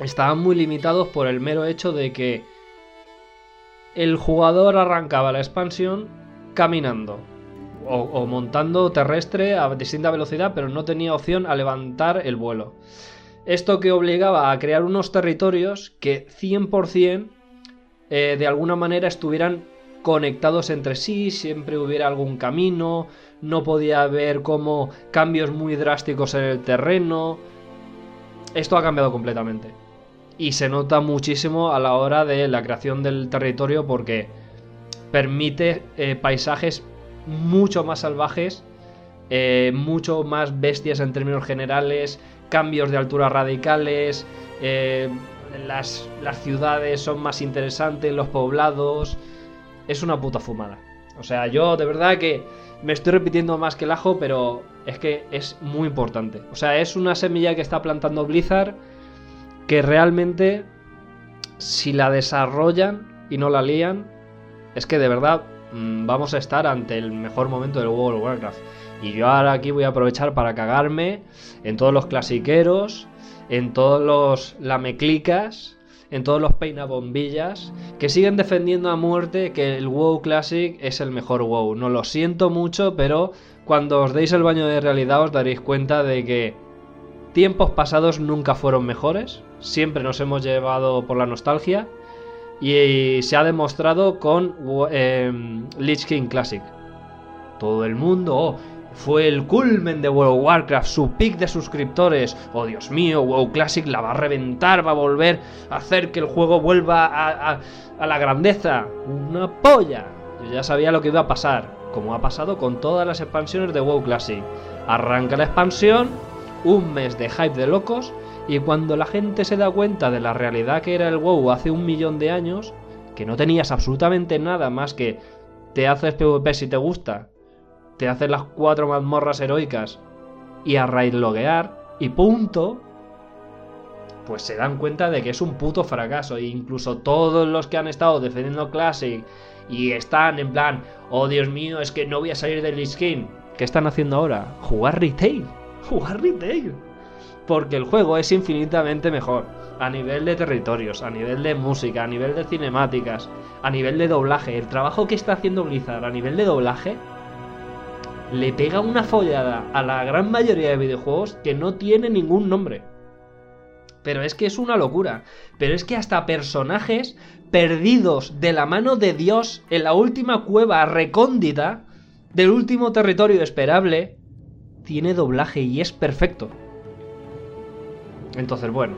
estaban muy limitados por el mero hecho de que el jugador arrancaba la expansión caminando o, montando terrestre a distinta velocidad, pero no tenía opción a levantar el vuelo. Esto que obligaba a crear unos territorios que 100% eh, de alguna manera estuvieran conectados entre sí, siempre hubiera algún camino, no podía haber como cambios muy drásticos en el terreno. Esto ha cambiado completamente. Y se nota muchísimo a la hora de la creación del territorio porque permite eh, paisajes mucho más salvajes, eh, mucho más bestias en términos generales, cambios de altura radicales, eh, las, las ciudades son más interesantes, los poblados. Es una puta fumada. O sea, yo de verdad que me estoy repitiendo más que el ajo, pero es que es muy importante. O sea, es una semilla que está plantando Blizzard que realmente, si la desarrollan y no la lían, es que de verdad mmm, vamos a estar ante el mejor momento del World of Warcraft. Y yo ahora aquí voy a aprovechar para cagarme en todos los clasiqueros, en todos los lameclicas, en todos los peinabombillas, que siguen defendiendo a muerte que el WoW Classic es el mejor WoW. No lo siento mucho, pero cuando os deis el baño de realidad os daréis cuenta de que tiempos pasados nunca fueron mejores, siempre nos hemos llevado por la nostalgia y se ha demostrado con eh, Lich King Classic. Todo el mundo, fue el culmen de World of Warcraft, su pick de suscriptores. Oh Dios mío, WoW Classic la va a reventar, va a volver a hacer que el juego vuelva a, a la grandeza. Una polla. Yo ya sabía lo que iba a pasar, como ha pasado con todas las expansiones de WoW Classic. Arranca la expansión, un mes de hype de locos, y cuando la gente se da cuenta de la realidad que era el WoW hace un millón de años, que no tenías absolutamente nada más que te haces PvP si te gusta, te haces las cuatro mazmorras heroicas y a raid loguear y punto, pues se dan cuenta de que es un puto fracaso. E incluso todos los que han estado defendiendo Classic y están en plan, oh Dios mío, es que no voy a salir del skin. ¿Qué están haciendo ahora? Jugar retail. Jugar retail. Porque el juego es infinitamente mejor. A nivel de territorios, a nivel de música, a nivel de cinemáticas, a nivel de doblaje. El trabajo que está haciendo Blizzard a nivel de doblaje le pega una follada a la gran mayoría de videojuegos que no tiene ningún nombre. Pero es que es una locura. Pero es que hasta personajes perdidos de la mano de Dios en la última cueva recóndita del último territorio esperable tiene doblaje y es perfecto. Entonces, bueno,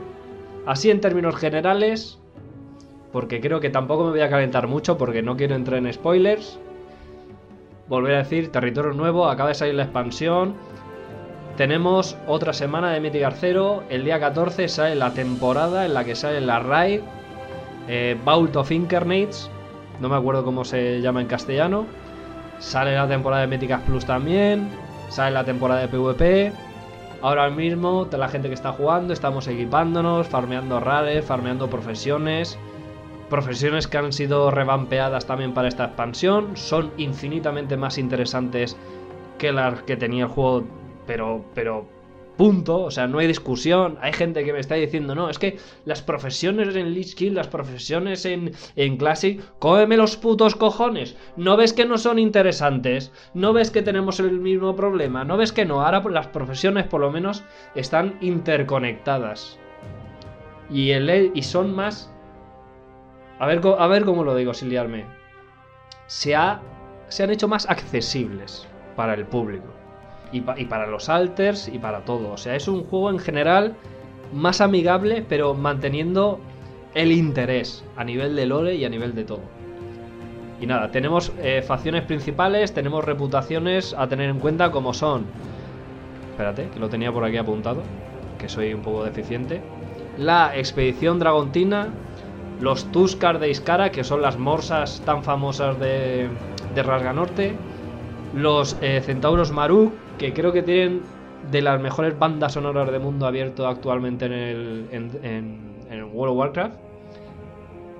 así en términos generales, porque creo que tampoco me voy a calentar mucho porque no quiero entrar en spoilers volver a decir, territorio nuevo, acaba de salir la expansión. Tenemos otra semana de Mythic Arcero. El día 14 sale la temporada en la que sale la raid. Eh, of Incarnates. No me acuerdo cómo se llama en castellano. Sale la temporada de Mythic Plus también. Sale la temporada de PvP. Ahora mismo, la gente que está jugando, estamos equipándonos, farmeando rares, farmeando profesiones. Profesiones que han sido revampeadas también para esta expansión. Son infinitamente más interesantes que las que tenía el juego. Pero, pero, punto. O sea, no hay discusión. Hay gente que me está diciendo, no, es que las profesiones en Lich King, las profesiones en, en Classic, cómeme los putos cojones. ¿No ves que no son interesantes? ¿No ves que tenemos el mismo problema? ¿No ves que no? Ahora las profesiones por lo menos están interconectadas. Y, el, y son más a ver, cómo lo digo sin liarme. Se, ha, se han hecho más accesibles para el público. Y, y, para los alters y para todo. O sea, es un juego en general más amigable, pero manteniendo el interés a nivel de lore y a nivel de todo. Y nada, tenemos eh, facciones principales, tenemos reputaciones a tener en cuenta como son... Espérate, que lo tenía por aquí apuntado, que soy un poco deficiente. La expedición Dragontina, los Tuskar de Iskara, que son las morsas tan famosas de, de Rasga Norte, los eh, Centauros Maruk, que creo que tienen de las mejores bandas sonoras de mundo abierto actualmente en el, en, World of Warcraft.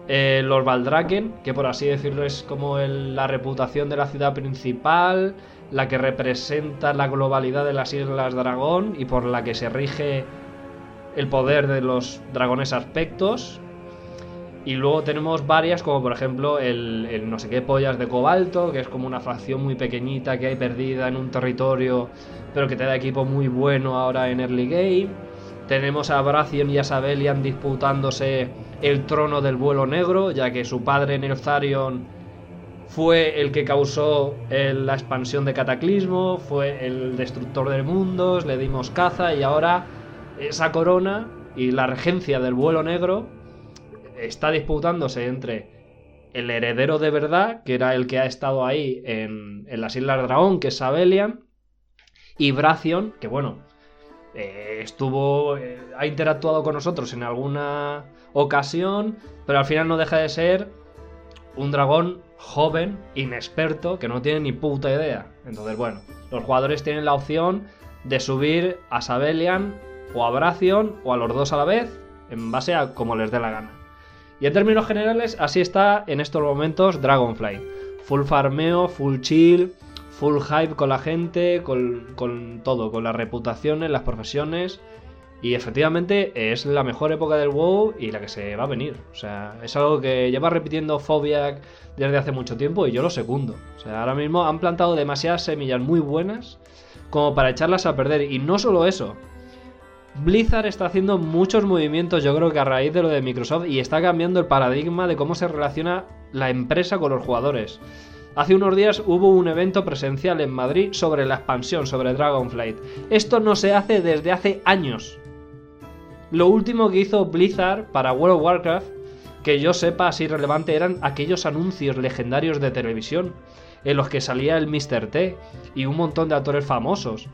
Eh, los Valdraken, que por así decirlo es como la reputación de la ciudad principal, la que representa la globalidad de las Islas Dragón y por la que se rige el poder de los dragones aspectos. Y luego tenemos varias, como por ejemplo el, no sé qué pollas de cobalto, que es como una facción muy pequeñita que hay perdida en un territorio, pero que te da equipo muy bueno ahora en early game. Tenemos a Bracion y a Sabelian disputándose el trono del vuelo negro, ya que su padre Neltharion fue el que causó la expansión de Cataclismo, fue el destructor de mundos, le dimos caza y ahora esa corona y la regencia del vuelo negro está disputándose entre el heredero de verdad, que era el que ha estado ahí en, las Islas Dragón, que es Sabelian, y Bracion, que bueno, eh, estuvo, eh, ha interactuado con nosotros en alguna ocasión, pero al final no deja de ser un dragón joven, inexperto, que no tiene ni puta idea. Entonces, bueno, los jugadores tienen la opción de subir a Sabelian o a Bracion o a los dos a la vez, en base a como les dé la gana. Y en términos generales, así está en estos momentos Dragonfly. Full farmeo, full chill, full hype con la gente, con, todo, con las reputaciones, las profesiones. Y efectivamente es la mejor época del WoW y la que se va a venir. O sea, es algo que lleva repitiendo Fobiac desde hace mucho tiempo y yo lo segundo. O sea, ahora mismo han plantado demasiadas semillas muy buenas como para echarlas a perder. Y no solo eso, Blizzard está haciendo muchos movimientos, yo creo que a raíz de lo de Microsoft, y está cambiando el paradigma de cómo se relaciona la empresa con los jugadores. Hace unos días hubo un evento presencial en Madrid sobre la expansión, sobre Dragonflight. Esto no se hace desde hace años. Lo último que hizo Blizzard para World of Warcraft, que yo sepa así relevante, eran aquellos anuncios legendarios de televisión, en los que salía el Mr. T y un montón de actores famosos.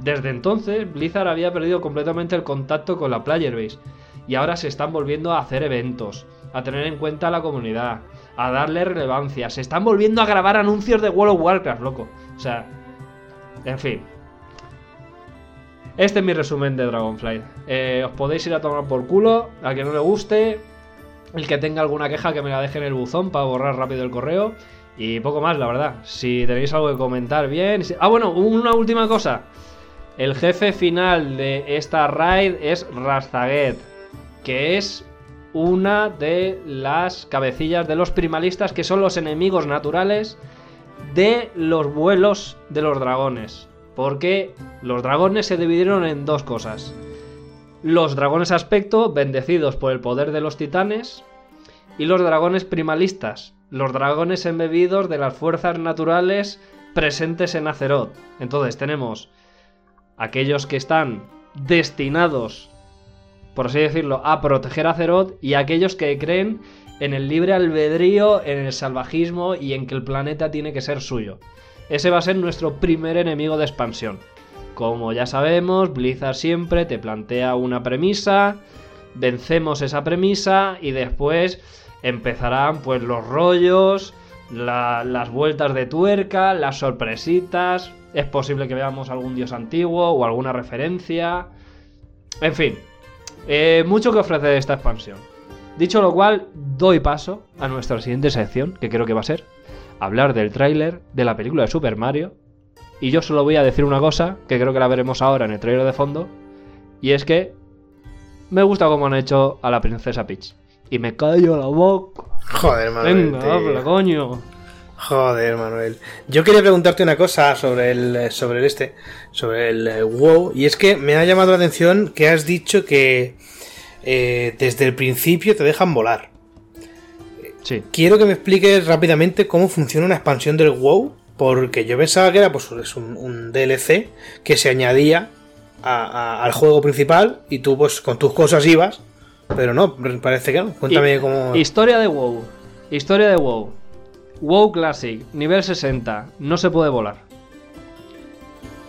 Desde entonces, Blizzard había perdido completamente el contacto con la player base, y ahora se están volviendo a hacer eventos, a tener en cuenta a la comunidad, a darle relevancia. Se están volviendo a grabar anuncios de World of Warcraft, loco. O sea, en fin. Este es mi resumen de Dragonflight. Eh, os podéis ir a tomar por culo, a que no le guste, el que tenga alguna queja que me la deje en el buzón para borrar rápido el correo. Y poco más, la verdad. Si tenéis algo que comentar, bien. Ah, bueno, una última cosa. El jefe final de esta raid es Rastaget, que es una de las cabecillas de los primalistas, que son los enemigos naturales de los vuelos de los dragones. Porque los dragones se dividieron en dos cosas. Los dragones aspecto, bendecidos por el poder de los titanes, y los dragones primalistas, los dragones embebidos de las fuerzas naturales presentes en Azeroth. Entonces tenemos aquellos que están destinados, por así decirlo, a proteger a Azeroth y aquellos que creen en el libre albedrío, en el salvajismo y en que el planeta tiene que ser suyo. Ese va a ser nuestro primer enemigo de expansión. Como ya sabemos, Blizzard siempre te plantea una premisa, vencemos esa premisa y después empezarán pues los rollos, las vueltas de tuerca, las sorpresitas, es posible que veamos algún dios antiguo o alguna referencia. En fin, eh, mucho que ofrece esta expansión. Dicho lo cual, doy paso a nuestra siguiente sección, que creo que va a ser hablar del tráiler de la película de Super Mario. Y yo solo voy a decir una cosa, que creo que la veremos ahora en el tráiler de fondo, y es que me gusta cómo han hecho a la princesa Peach. Y me callo la boca. Joder, Manuel. Venga, habla, coño. Joder, Manuel. Yo quería preguntarte una cosa sobre el, sobre el este, sobre el eh, WoW, y es que me ha llamado la atención que has dicho que eh, desde el principio te dejan volar. Sí. Quiero que me expliques rápidamente cómo funciona una expansión del WoW, porque yo pensaba que era pues es un, un DLC que se añadía a- a- al juego principal y tú pues con tus cosas ibas, pero no, parece que no. Cuéntame cómo... Historia de WoW. Historia de WoW. WoW Classic, nivel 60. No se puede volar.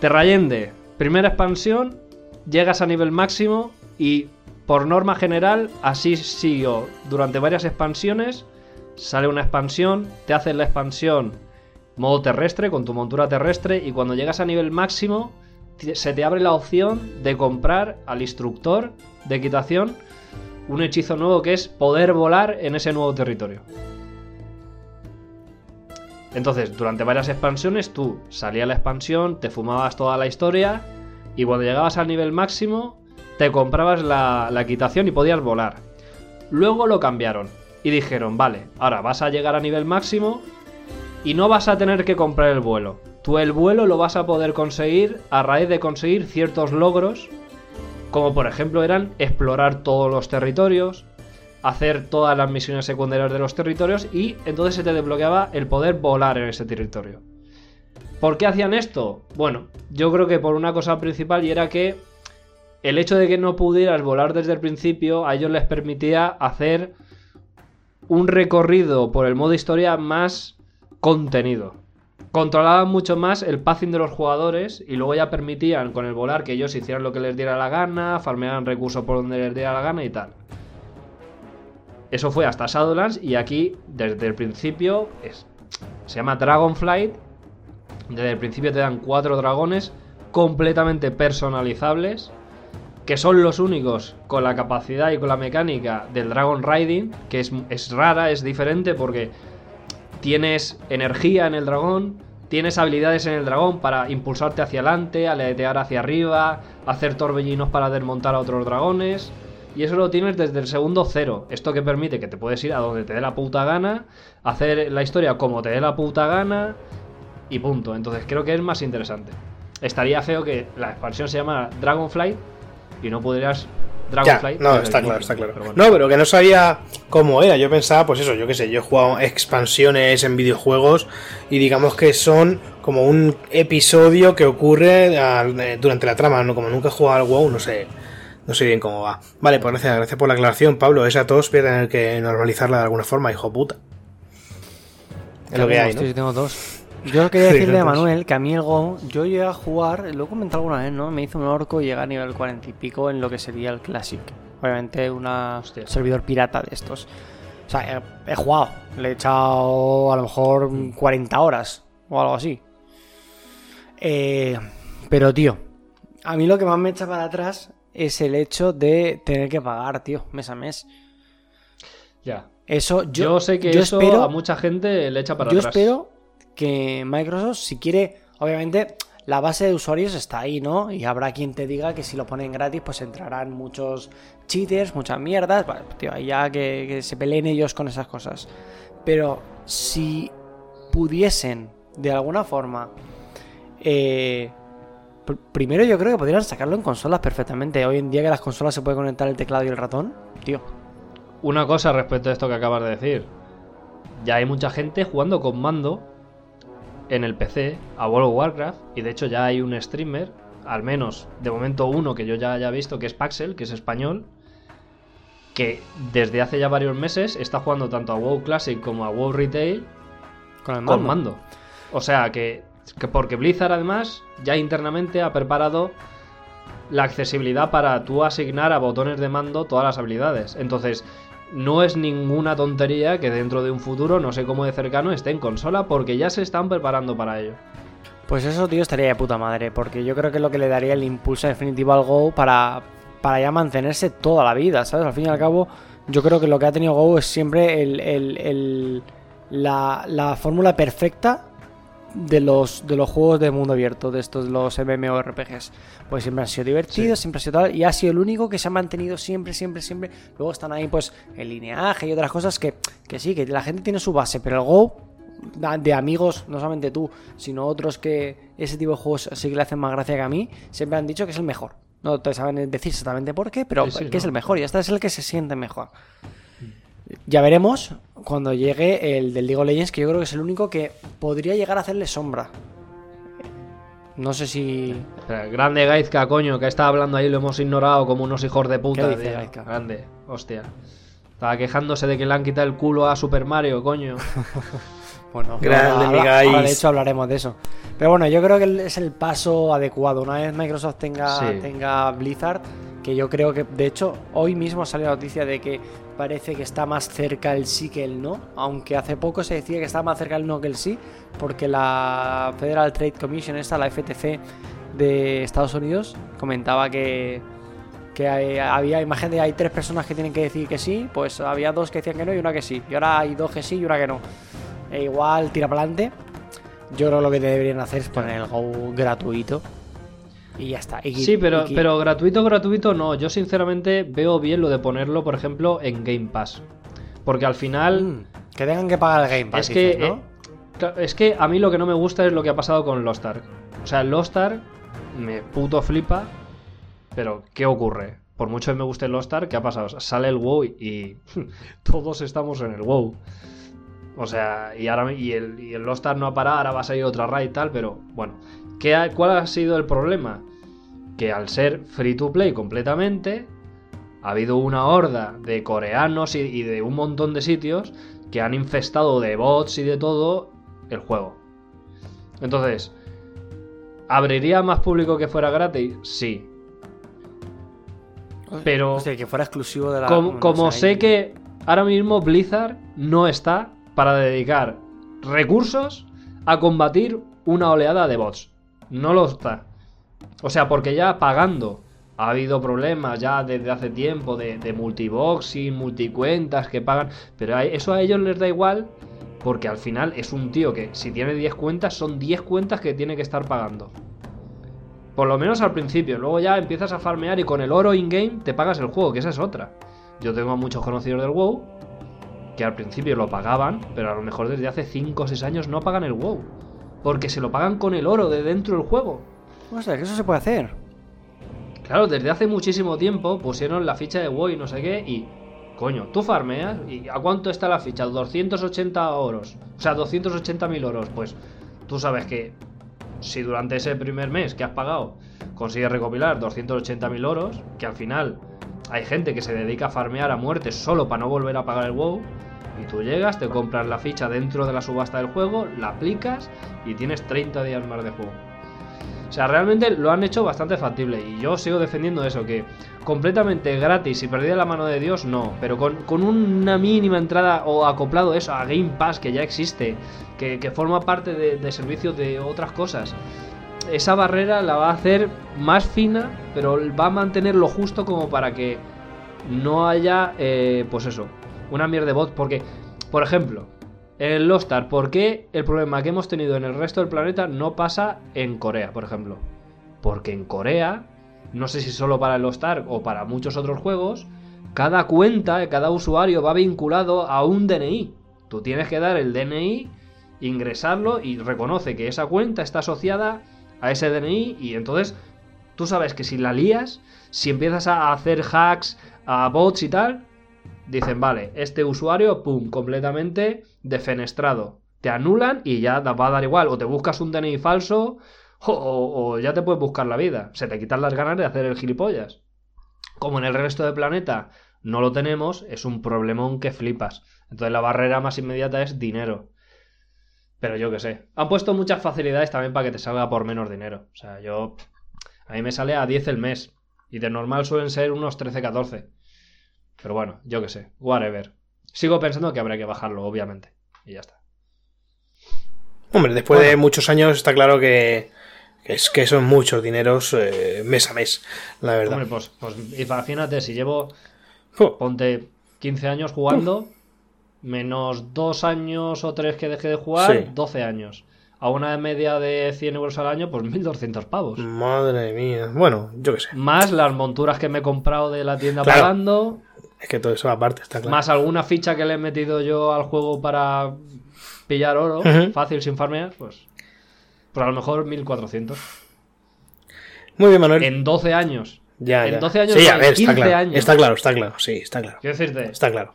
Terrayende, primera expansión. Llegas a nivel máximo y por norma general así siguió durante varias expansiones. Sale una expansión, te haces la expansión modo terrestre con tu montura terrestre y cuando llegas a nivel máximo se te abre la opción de comprar al instructor de equitación un hechizo nuevo que es poder volar en ese nuevo territorio. Entonces, durante varias expansiones, tú salías la expansión, te fumabas toda la historia, y cuando llegabas al nivel máximo, te comprabas la, la equitación y podías volar. Luego lo cambiaron y dijeron, vale, ahora vas a llegar a nivel máximo y no vas a tener que comprar el vuelo. Tú el vuelo lo vas a poder conseguir a raíz de conseguir ciertos logros como por ejemplo eran explorar todos los territorios, hacer todas las misiones secundarias de los territorios y entonces se te desbloqueaba el poder volar en ese territorio. ¿Por qué hacían esto? Bueno, yo creo que por una cosa principal y era que el hecho de que no pudieras volar desde el principio a ellos les permitía hacer un recorrido por el modo historia más contenido. Controlaban mucho más el passing de los jugadores y luego ya permitían con el volar que ellos hicieran lo que les diera la gana, farmearan recursos por donde les diera la gana y tal. Eso fue hasta Shadowlands y aquí desde el principio es, se llama Dragonflight. Desde el principio te dan cuatro dragones completamente personalizables que son los únicos con la capacidad y con la mecánica del Dragon Riding, que es, es rara, es diferente porque tienes energía en el dragón, tienes habilidades en el dragón para impulsarte hacia adelante, aletear hacia arriba, hacer torbellinos para desmontar a otros dragones. Y eso lo tienes desde el segundo cero. Esto que permite que te puedes ir a donde te dé la puta gana, hacer la historia como te dé la puta gana y punto. Entonces creo que es más interesante. Estaría feo que la expansión se llama Dragonflight y no pudieras Ya, Dragonfly. no, está claro, está claro. pero bueno. No, pero que no sabía cómo era. Yo pensaba, pues eso, yo qué sé, yo he jugado expansiones en videojuegos y digamos que son como un episodio que ocurre eh, durante la trama, ¿no? Como nunca he jugado al WoW, no sé. No sé bien cómo va. Vale, pues gracias, gracias por la aclaración, Pablo. Esa tos voy a tener que normalizarla de alguna forma, hijo puta. Es lo que hay, yo tengo dos. Yo quería decirle a. Manuel que a mí el Go, yo llegué a jugar, lo he comentado alguna vez, ¿no? Me hizo un orco y llegué a nivel 40 y pico en lo que sería el Classic. Obviamente, un Hostia. servidor pirata de estos. O sea, he, he jugado, le he echado a lo mejor 40 horas o algo así. Eh, pero, tío, a mí lo que más me echa para atrás es el hecho de tener que pagar, tío, mes a mes. Ya. Eso, yo, Yo, sé que yo eso espero- a mucha gente le echa para yo atrás. espero que Microsoft, si quiere, obviamente, la base de usuarios está ahí, ¿no? Y habrá quien te diga que si lo ponen gratis, pues entrarán muchos cheaters, muchas mierdas. Bueno, tío, ahí ya que, que se peleen ellos con esas cosas. Pero si pudiesen, de alguna forma, eh, primero yo creo que podrían sacarlo en consolas perfectamente. Hoy en día que las consolas se puede conectar el teclado y el ratón, tío. Una cosa respecto a esto que acabas de decir. Ya hay mucha gente jugando con mando en el PC a World of Warcraft. Y de hecho ya hay un streamer, al menos de momento uno que yo ya haya visto, que es Paxel, que es español. Que desde hace ya varios meses está jugando tanto a WoW Classic como a WoW Retail Con el con mando. O sea que porque Blizzard además ya internamente ha preparado la accesibilidad para tú asignar a botones de mando todas las habilidades. Entonces, no es ninguna tontería que dentro de un futuro, no sé cómo de cercano, esté en consola porque ya se están preparando para ello. Pues eso, tío, estaría de puta madre, porque yo creo que es lo que le daría el impulso definitivo al Go para, para ya mantenerse toda la vida, ¿sabes? Al fin y al cabo, yo creo que lo que ha tenido Go es siempre la fórmula perfecta de los, de los juegos de mundo abierto, de estos, los MMORPGs. Pues siempre han sido divertidos, siempre ha sido tal, y ha sido el único que se ha mantenido siempre, siempre, siempre. Luego están ahí, pues, el lineaje y otras cosas que, que sí, que la gente tiene su base, pero el Go de amigos, no solamente tú, sino otros que ese tipo de juegos sí que le hacen más gracia que a mí, siempre han dicho que es el mejor. No te saben decir exactamente por qué, pero Sí, sí, que es el mejor y este es el que se siente mejor. Ya veremos cuando llegue el del League of Legends, que yo creo que es el único que podría llegar a hacerle sombra. No sé si. Espera, grande Gaizka, coño, que está hablando ahí, lo hemos ignorado como unos hijos de puta. ¿Qué dice? Grande, hostia. Estaba quejándose de que le han quitado el culo a Super Mario, coño. Bueno, Grande, ahora- mi ahora, guys. de hecho hablaremos de eso. Pero bueno, yo creo que es el paso adecuado. Una vez Microsoft tenga, Sí. tenga Blizzard, que yo creo que, de hecho, hoy mismo salió la noticia de que parece que está más cerca el sí que el no. Aunque hace poco se decía que estaba más cerca el no que el sí, porque la Federal Trade Commission, esta, la FTC de Estados Unidos, comentaba que, que hay- había, imagínate, hay tres personas que tienen que decir que sí, pues había dos que decían que no y una que sí. Y ahora hay dos que sí y una que no. E igual tira para adelante. Yo creo que lo que deberían hacer es poner el Go gratuito. Y ya está. Y- Sí, pero, y- pero gratuito, gratuito no. Yo sinceramente veo bien lo de ponerlo, por ejemplo, en Game Pass. Porque al final... Mm, que tengan que pagar el Game Pass. Es que, eh, es que a mí lo que no me gusta es lo que ha pasado con Lost Ark. O sea, Lost Ark me puto flipa, pero ¿qué ocurre? Por mucho que me guste Lost Ark, ¿qué ha pasado? Sale el WoW y todos estamos en el WoW. O sea, y ahora y el, y el Lost Ark no ha parado, ahora va a salir otra raid y tal, pero bueno. ¿Qué ha- ¿Cuál ha sido el problema? Que al ser free to play completamente, ha habido una horda de coreanos y, y de un montón de sitios que han infestado de bots y de todo el juego. Entonces, ¿abriría más público que fuera gratis? Sí. pero- Hostia, que fuera exclusivo de la. Como, sé, que ahora mismo Blizzard no está para dedicar recursos a combatir una oleada de bots. No lo está. O sea, porque ya pagando ha habido problemas ya desde hace tiempo de, multiboxing, multicuentas que pagan. Pero eso a ellos les da igual porque al final es un tío que si tiene 10 cuentas son 10 cuentas que tiene que estar pagando. Por lo menos al principio. Luego ya empiezas a farmear y con el oro in-game te pagas el juego, que esa es otra. Yo tengo a muchos conocidos del WoW que al principio lo pagaban, pero a lo mejor desde hace 5 o 6 años no pagan el WoW. Porque se lo pagan con el oro de dentro del juego. Hostia, que eso se puede hacer. Claro, desde hace muchísimo tiempo pusieron la ficha de WoW y no sé qué y... Coño, tú farmeas y ¿a cuánto está la ficha? 280 oros. O sea, 280.000 oros. Pues tú sabes que si durante ese primer mes que has pagado consigues recopilar 280.000 oros, que al final hay gente que se dedica a farmear a muerte solo para no volver a pagar el WoW, y tú llegas, te compras la ficha dentro de la subasta del juego, la aplicas y tienes 30 días más de juego. O sea, realmente lo han hecho bastante factible y yo sigo defendiendo eso, que completamente gratis y perdida la mano de Dios, no, pero con, con una mínima entrada o acoplado eso a Game Pass que ya existe, que, que forma parte de, de servicios de otras cosas, esa barrera la va a hacer más fina, pero va a mantener lo justo como para que no haya, eh, pues eso, una mierda de bot. Porque, por ejemplo, el Lost Ark, ¿por qué el problema que hemos tenido en el resto del planeta no pasa en Corea, por ejemplo? Porque en Corea, no sé si solo para el Lost Ark o para muchos otros juegos, cada cuenta, cada usuario va vinculado a un DNI. Tú tienes que dar el DNI, ingresarlo y reconoce que esa cuenta está asociada a ese DNI y entonces tú sabes que si la lías, si empiezas a hacer hacks a bots y tal, dicen, vale, este usuario, pum, completamente defenestrado. Te anulan y ya va a dar igual. O te buscas un DNI falso o, ya te puedes buscar la vida. Se te quitan las ganas de hacer el gilipollas. Como en el resto del planeta no lo tenemos, es un problemón que flipas. Entonces la barrera más inmediata es dinero. Pero yo qué sé. Han puesto muchas facilidades también para que te salga por menos dinero. O sea, yo. A mí me sale a 10 el mes. Y de normal suelen ser unos 13-14. Pero bueno, yo qué sé. Whatever. Sigo pensando que habrá que bajarlo, obviamente. Y ya está. Hombre, después Bueno. de muchos años está claro que, es que son muchos dineros eh, mes a mes, la verdad. Hombre, pues, pues imagínate, si llevo, ponte 15 años jugando, menos 2 años o 3 que dejé de jugar, Sí. 12 años. A una media de 100 euros al año, pues 1200 pavos. Madre mía. Bueno, yo qué sé. Más las monturas que me he comprado de la tienda Claro. pagando, Es que todo eso aparte está claro. más alguna ficha que le he metido yo al juego para pillar oro, fácil, sin farmear, pues, pues a lo mejor 1400. Muy bien, Manuel. En 12 años. Ya, en ya. 12 años, Sí, a ver, está 15 claro. años. Está claro, está claro. Sí, está claro. Quiero decirte, Está claro.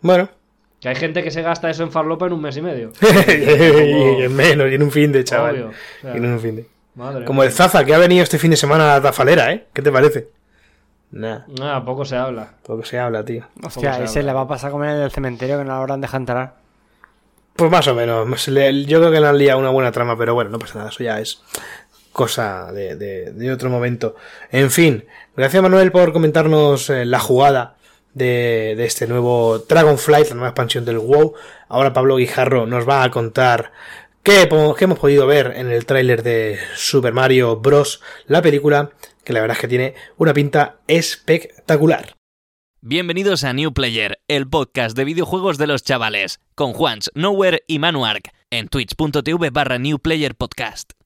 Bueno. que hay gente que se gasta eso en farlopa en un mes y medio. y en menos, y en un fin de chaval. Obvio, o sea, Y en un fin de. Madre Como el Zaza, que ha venido este fin de semana a la Falera, ¿eh? ¿Qué te parece? Nah, Ah, poco se habla. poco se habla, tío. Hostia, se ese habla. le va a pasar como en el cementerio que no lo habrán dejado entrar. Pues más o menos. Se le- Yo creo que le han liado una buena trama, pero bueno, no pasa nada. Eso ya es cosa de, de- de otro momento. En fin, gracias Manuel por comentarnos eh, la jugada de, de este nuevo Dragonflight, la nueva expansión del WoW. Ahora Pablo Guijarro nos va a contar qué, qué hemos podido ver en el tráiler de Super Mario Bros. La película, que la verdad es que tiene una pinta espectacular. Bienvenidos a New Player, el podcast de videojuegos de los chavales, con Juans, Nowhere y Manuark, en twitch.tv barra New Player Podcast.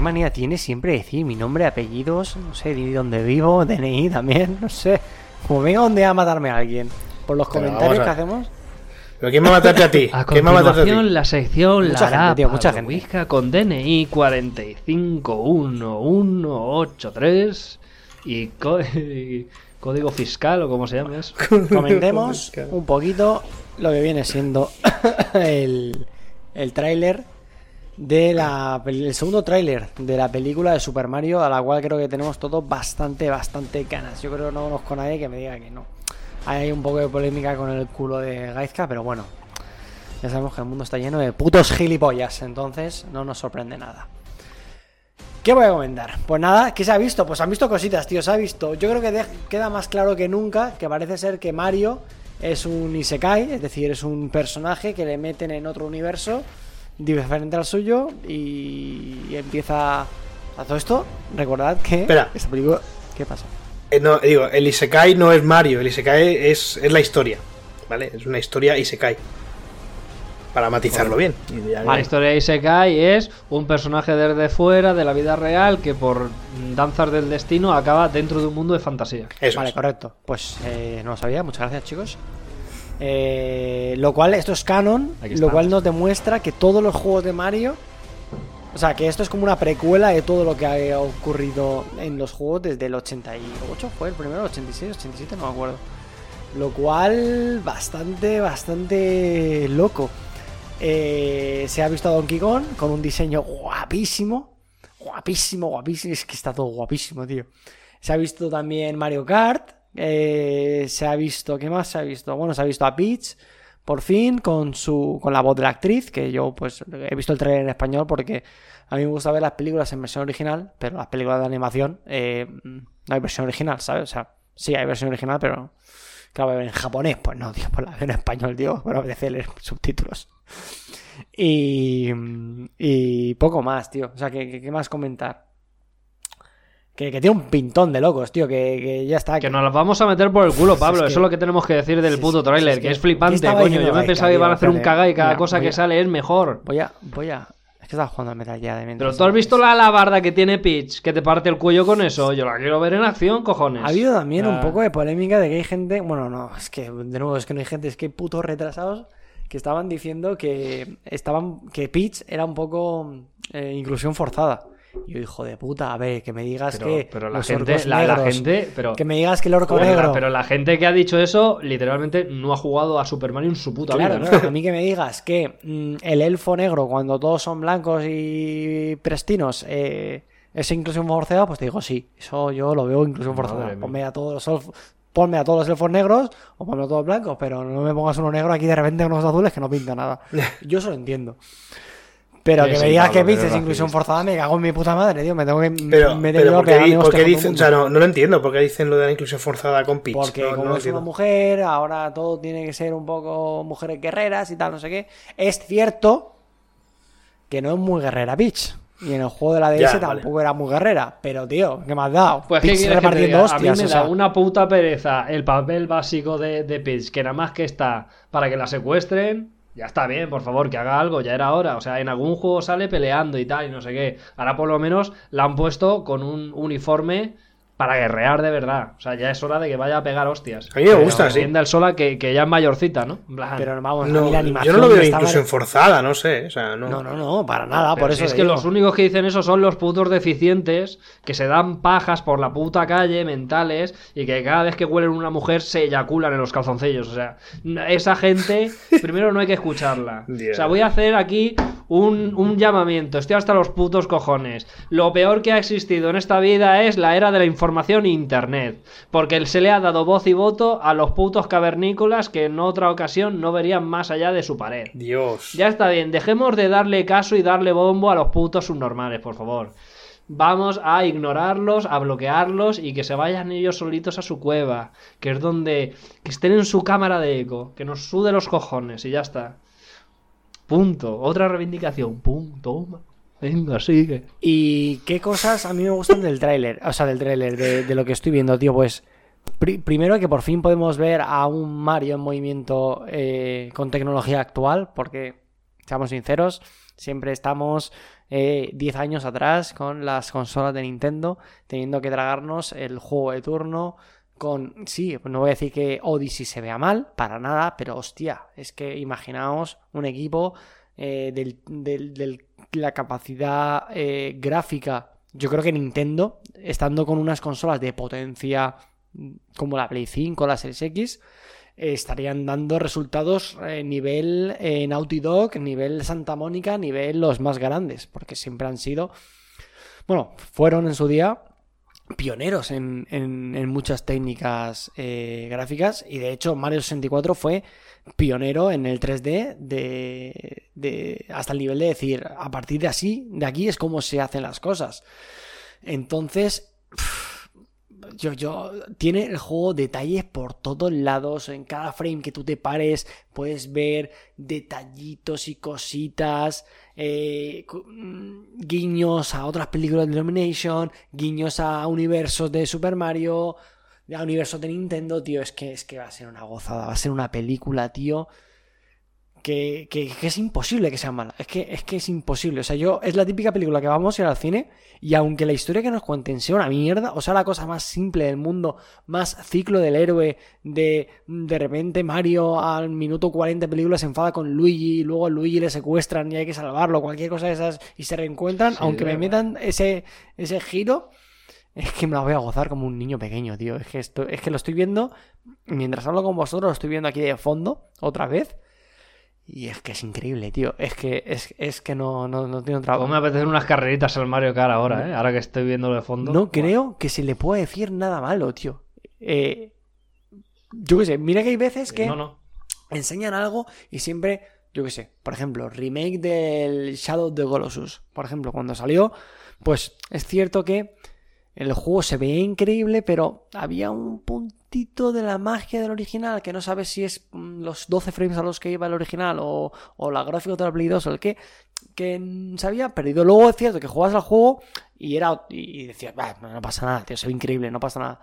¿Qué manía tiene siempre de decir mi nombre, apellidos, no sé, dónde vivo, DNI también, no sé. Como venga un día a matarme a alguien. Por los Pero comentarios que hacemos. ¿Pero quién va a matarte a ti? A ¿Quién va a matarte a ti? continuación, la sección Mucha la gente, tío, mucha gente. Con DNI 4511183 y, co- y código fiscal o como se llama eso. Comentemos un poquito lo que viene siendo el, el tráiler de la el segundo tráiler de la película de Super Mario a la cual creo que tenemos todos bastante bastante ganas. Yo creo que no conozco a nadie que me diga que no. Hay un poco de polémica con el culo de Gaizka, pero bueno, ya sabemos que el mundo está lleno de putos gilipollas, entonces no nos sorprende nada. ¿Qué voy a comentar? Pues nada, ¿qué se ha visto? Pues han visto cositas, tío, se ha visto. Yo creo que queda más claro que nunca que parece ser que Mario es un Isekai, es decir, es un personaje que le meten en otro universo diferente al suyo y, empieza a todo esto. Recordad que Espera. esta película... ¿Qué pasa? Eh, no, digo, el Isekai no es Mario, el Isekai es, es la historia, ¿vale? Es una historia Isekai. para matizarlo bien. La historia de Isekai es un personaje desde fuera de la vida real que por danzas del destino acaba dentro de un mundo de fantasía. Eso Vale, es. correcto. Pues eh, no lo sabía, muchas gracias chicos. Eh, lo cual, esto es canon, lo cual nos demuestra que todos los juegos de Mario... O sea, que esto es como una precuela de todo lo que ha ocurrido en los juegos desde el 88, fue el primero, 86, 87, no me acuerdo. Lo cual, bastante, bastante loco. Eh, se ha visto a Donkey Kong con un diseño guapísimo. Guapísimo, guapísimo. Es que está todo guapísimo, tío. Se ha visto también Mario Kart. Eh, se ha visto. ¿Qué más se ha visto? Bueno, se ha visto a Peach. Por fin, con su. con la voz de la actriz. Que yo, pues, he visto el trailer en español porque a mí me gusta ver las películas en versión original. Pero las películas de animación. eh, no hay versión original, ¿sabes? O sea, sí hay versión original, pero. Claro, en japonés, pues no, tío, pues la veo en español, tío, pero apetece leer subtítulos. Y, y poco más, tío. O sea, ¿qué, qué- más comentar? Que, que tiene un pintón de locos, tío, que, que ya está. Que nos las vamos a meter por el culo, Pablo. Es que- Eso es lo que tenemos que decir del Sí, puto sí, tráiler, es que, que- es flipante, ¿qué estaba coño. Yo me pensaba que iban a hacer un caga y cada mira, cosa que a- sale es mejor. Voy a, voy a. Es que estaba jugando a Metal Gear de Pero mientras- tú has visto la alabarda que tiene Peach, que te parte el cuello con eso. Yo la quiero ver en acción, cojones. Ha habido también un Ah. poco de polémica de que hay gente. Bueno, no, es que de nuevo es que no hay gente, es que hay putos retrasados que estaban diciendo que estaban que Peach era un poco eh, inclusión forzada. Yo, hijo de puta, a ver, que me digas Pero, que pero la los gente, orcos la, gente, pero, que me digas que el orco negro. pero la gente que ha dicho eso, literalmente no ha jugado a Super Mario en su puta Claro, vida. claro, a mí que me digas que mm, el elfo negro, cuando todos son blancos y prestinos, eh, es inclusión forzada, pues te digo sí. Eso yo lo veo inclusión forzada. Ponme a todos los elfos, ponme a todos los elfos negros o ponme a todos blancos, pero no me pongas uno negro aquí de repente con unos azules que no pinta nada. Yo eso lo entiendo. Pero que sí, me digas Pablo, que que Peach eres es inclusión forzada, me cago en mi puta madre, tío. Me tengo que Pero, me pero tengo ¿por que qué, pegar di- mi por hostia qué con todo el dicen, o sea, no, no lo entiendo, por qué dicen lo de la inclusión forzada con Peach? Porque No- no como lo es entiendo. una mujer, ahora todo tiene que ser un poco mujeres guerreras y tal, no sé qué. Es cierto que no es muy guerrera Peach. Y en el juego de la DS Ya, tampoco era muy guerrera. Pero, tío, ¿qué me has dado? Pues Peach ¿qué quieres que repartiendo diga? A mí hostias, me o da sea, una puta pereza el papel básico de, de Peach, que nada más que está para que la secuestren. Ya está bien, por favor, que haga algo, ya era hora. O sea, en algún juego sale peleando y tal, y no sé qué. Ahora por lo menos la han puesto con un uniforme para guerrear de verdad. O sea, ya es hora de que vaya a pegar hostias. A mí me gusta, sí. entienda el sola que, que ya es mayorcita, ¿no? Pero vamos, a No, mí la yo animación no lo veo inclusión forzada, no sé. O sea, no. No, no, no, para nada. Pero por si eso es que digo. los únicos que dicen eso son los putos deficientes que se dan pajas por la puta calle mentales y que cada vez que huelen una mujer se eyaculan en los calzoncillos. O sea, esa gente, primero no hay que escucharla. Dios. O sea, voy a hacer aquí un, un llamamiento. Estoy hasta los putos cojones. Lo peor que ha existido en esta vida es la era de la información e internet. Porque se le ha dado voz y voto a los putos cavernícolas que en otra ocasión no verían más allá de su pared. Dios. Ya está bien, dejemos de darle caso y darle bombo a los putos subnormales, por favor. Vamos a ignorarlos, a bloquearlos y que se vayan ellos solitos a su cueva, que es donde que estén en su cámara de eco, que nos sude los cojones y ya está. Punto. Otra reivindicación. Punto. Venga, sigue. ¿Y qué cosas a mí me gustan del tráiler? O sea, del tráiler, de, lo que estoy viendo, tío. Pues pri- primero que por fin podemos ver a un Mario en movimiento eh, con tecnología actual, porque, seamos sinceros, siempre estamos eh, 10 años atrás con las consolas de Nintendo, teniendo que tragarnos el juego de turno. Con, sí, no voy a decir que Odyssey se vea mal, para nada, pero hostia, es que imaginaos un equipo eh, del- la capacidad eh, gráfica. Yo creo que Nintendo, estando con unas consolas de potencia mm, como la Play 5 o la Series X, estarían dando resultados eh, nivel eh, Naughty Dog, nivel Santa Mónica, nivel los más grandes, porque siempre han sido, bueno, fueron en su día pioneros en, en- muchas técnicas eh, gráficas y de hecho Mario 64 fue pionero en el 3D de, de- hasta el nivel de decir a partir de así de aquí es como se hacen las cosas entonces yo, yo, tiene el juego detalles por todos lados. En cada frame que tú te pares, puedes ver detallitos y cositas. Eh, mm, guiños a otras películas de Illumination. Guiños a universos de Super Mario. A universos de Nintendo, tío. Es que, es que va a ser una gozada. Va a ser una película, tío. Que, que- que es imposible que sea mala. Es que, es que es imposible. O sea, yo, es la típica película que vamos a ir al cine y aunque la historia que nos cuenten sea una mierda, o sea, la cosa más simple del mundo, más ciclo del héroe, de de repente Mario al minuto 40 de película se enfada con Luigi, y luego a Luigi le secuestran y hay que salvarlo, cualquier cosa de esas, y se reencuentran, Sí, aunque me metan ese, ese giro, es que me la voy a gozar como un niño pequeño, tío. Es que, esto, es que lo estoy viendo, mientras hablo con vosotros, lo estoy viendo aquí de fondo, otra vez. Y es que es increíble, tío. Es que, es, es que no, no, no tiene otra... Pues me apetecen unas carreritas al Mario Kart ahora, ¿eh? Ahora que estoy viendo de fondo. No creo que se le pueda decir nada malo, tío. Eh, yo qué sé, mira que hay veces que No, no. enseñan algo y siempre, yo qué sé, por ejemplo, remake del Shadow of the Colossus. Por ejemplo, cuando salió, pues es cierto que el juego se veía increíble, pero había un puntito de la magia del original que no sabes si es mm, los 12 frames a los que iba el original o, o la gráfica de la Play 2 o el que, que se perdido. Luego es cierto que jugabas al juego y era y decías, "Bah, no pasa nada, tío, se ve increíble, no pasa nada.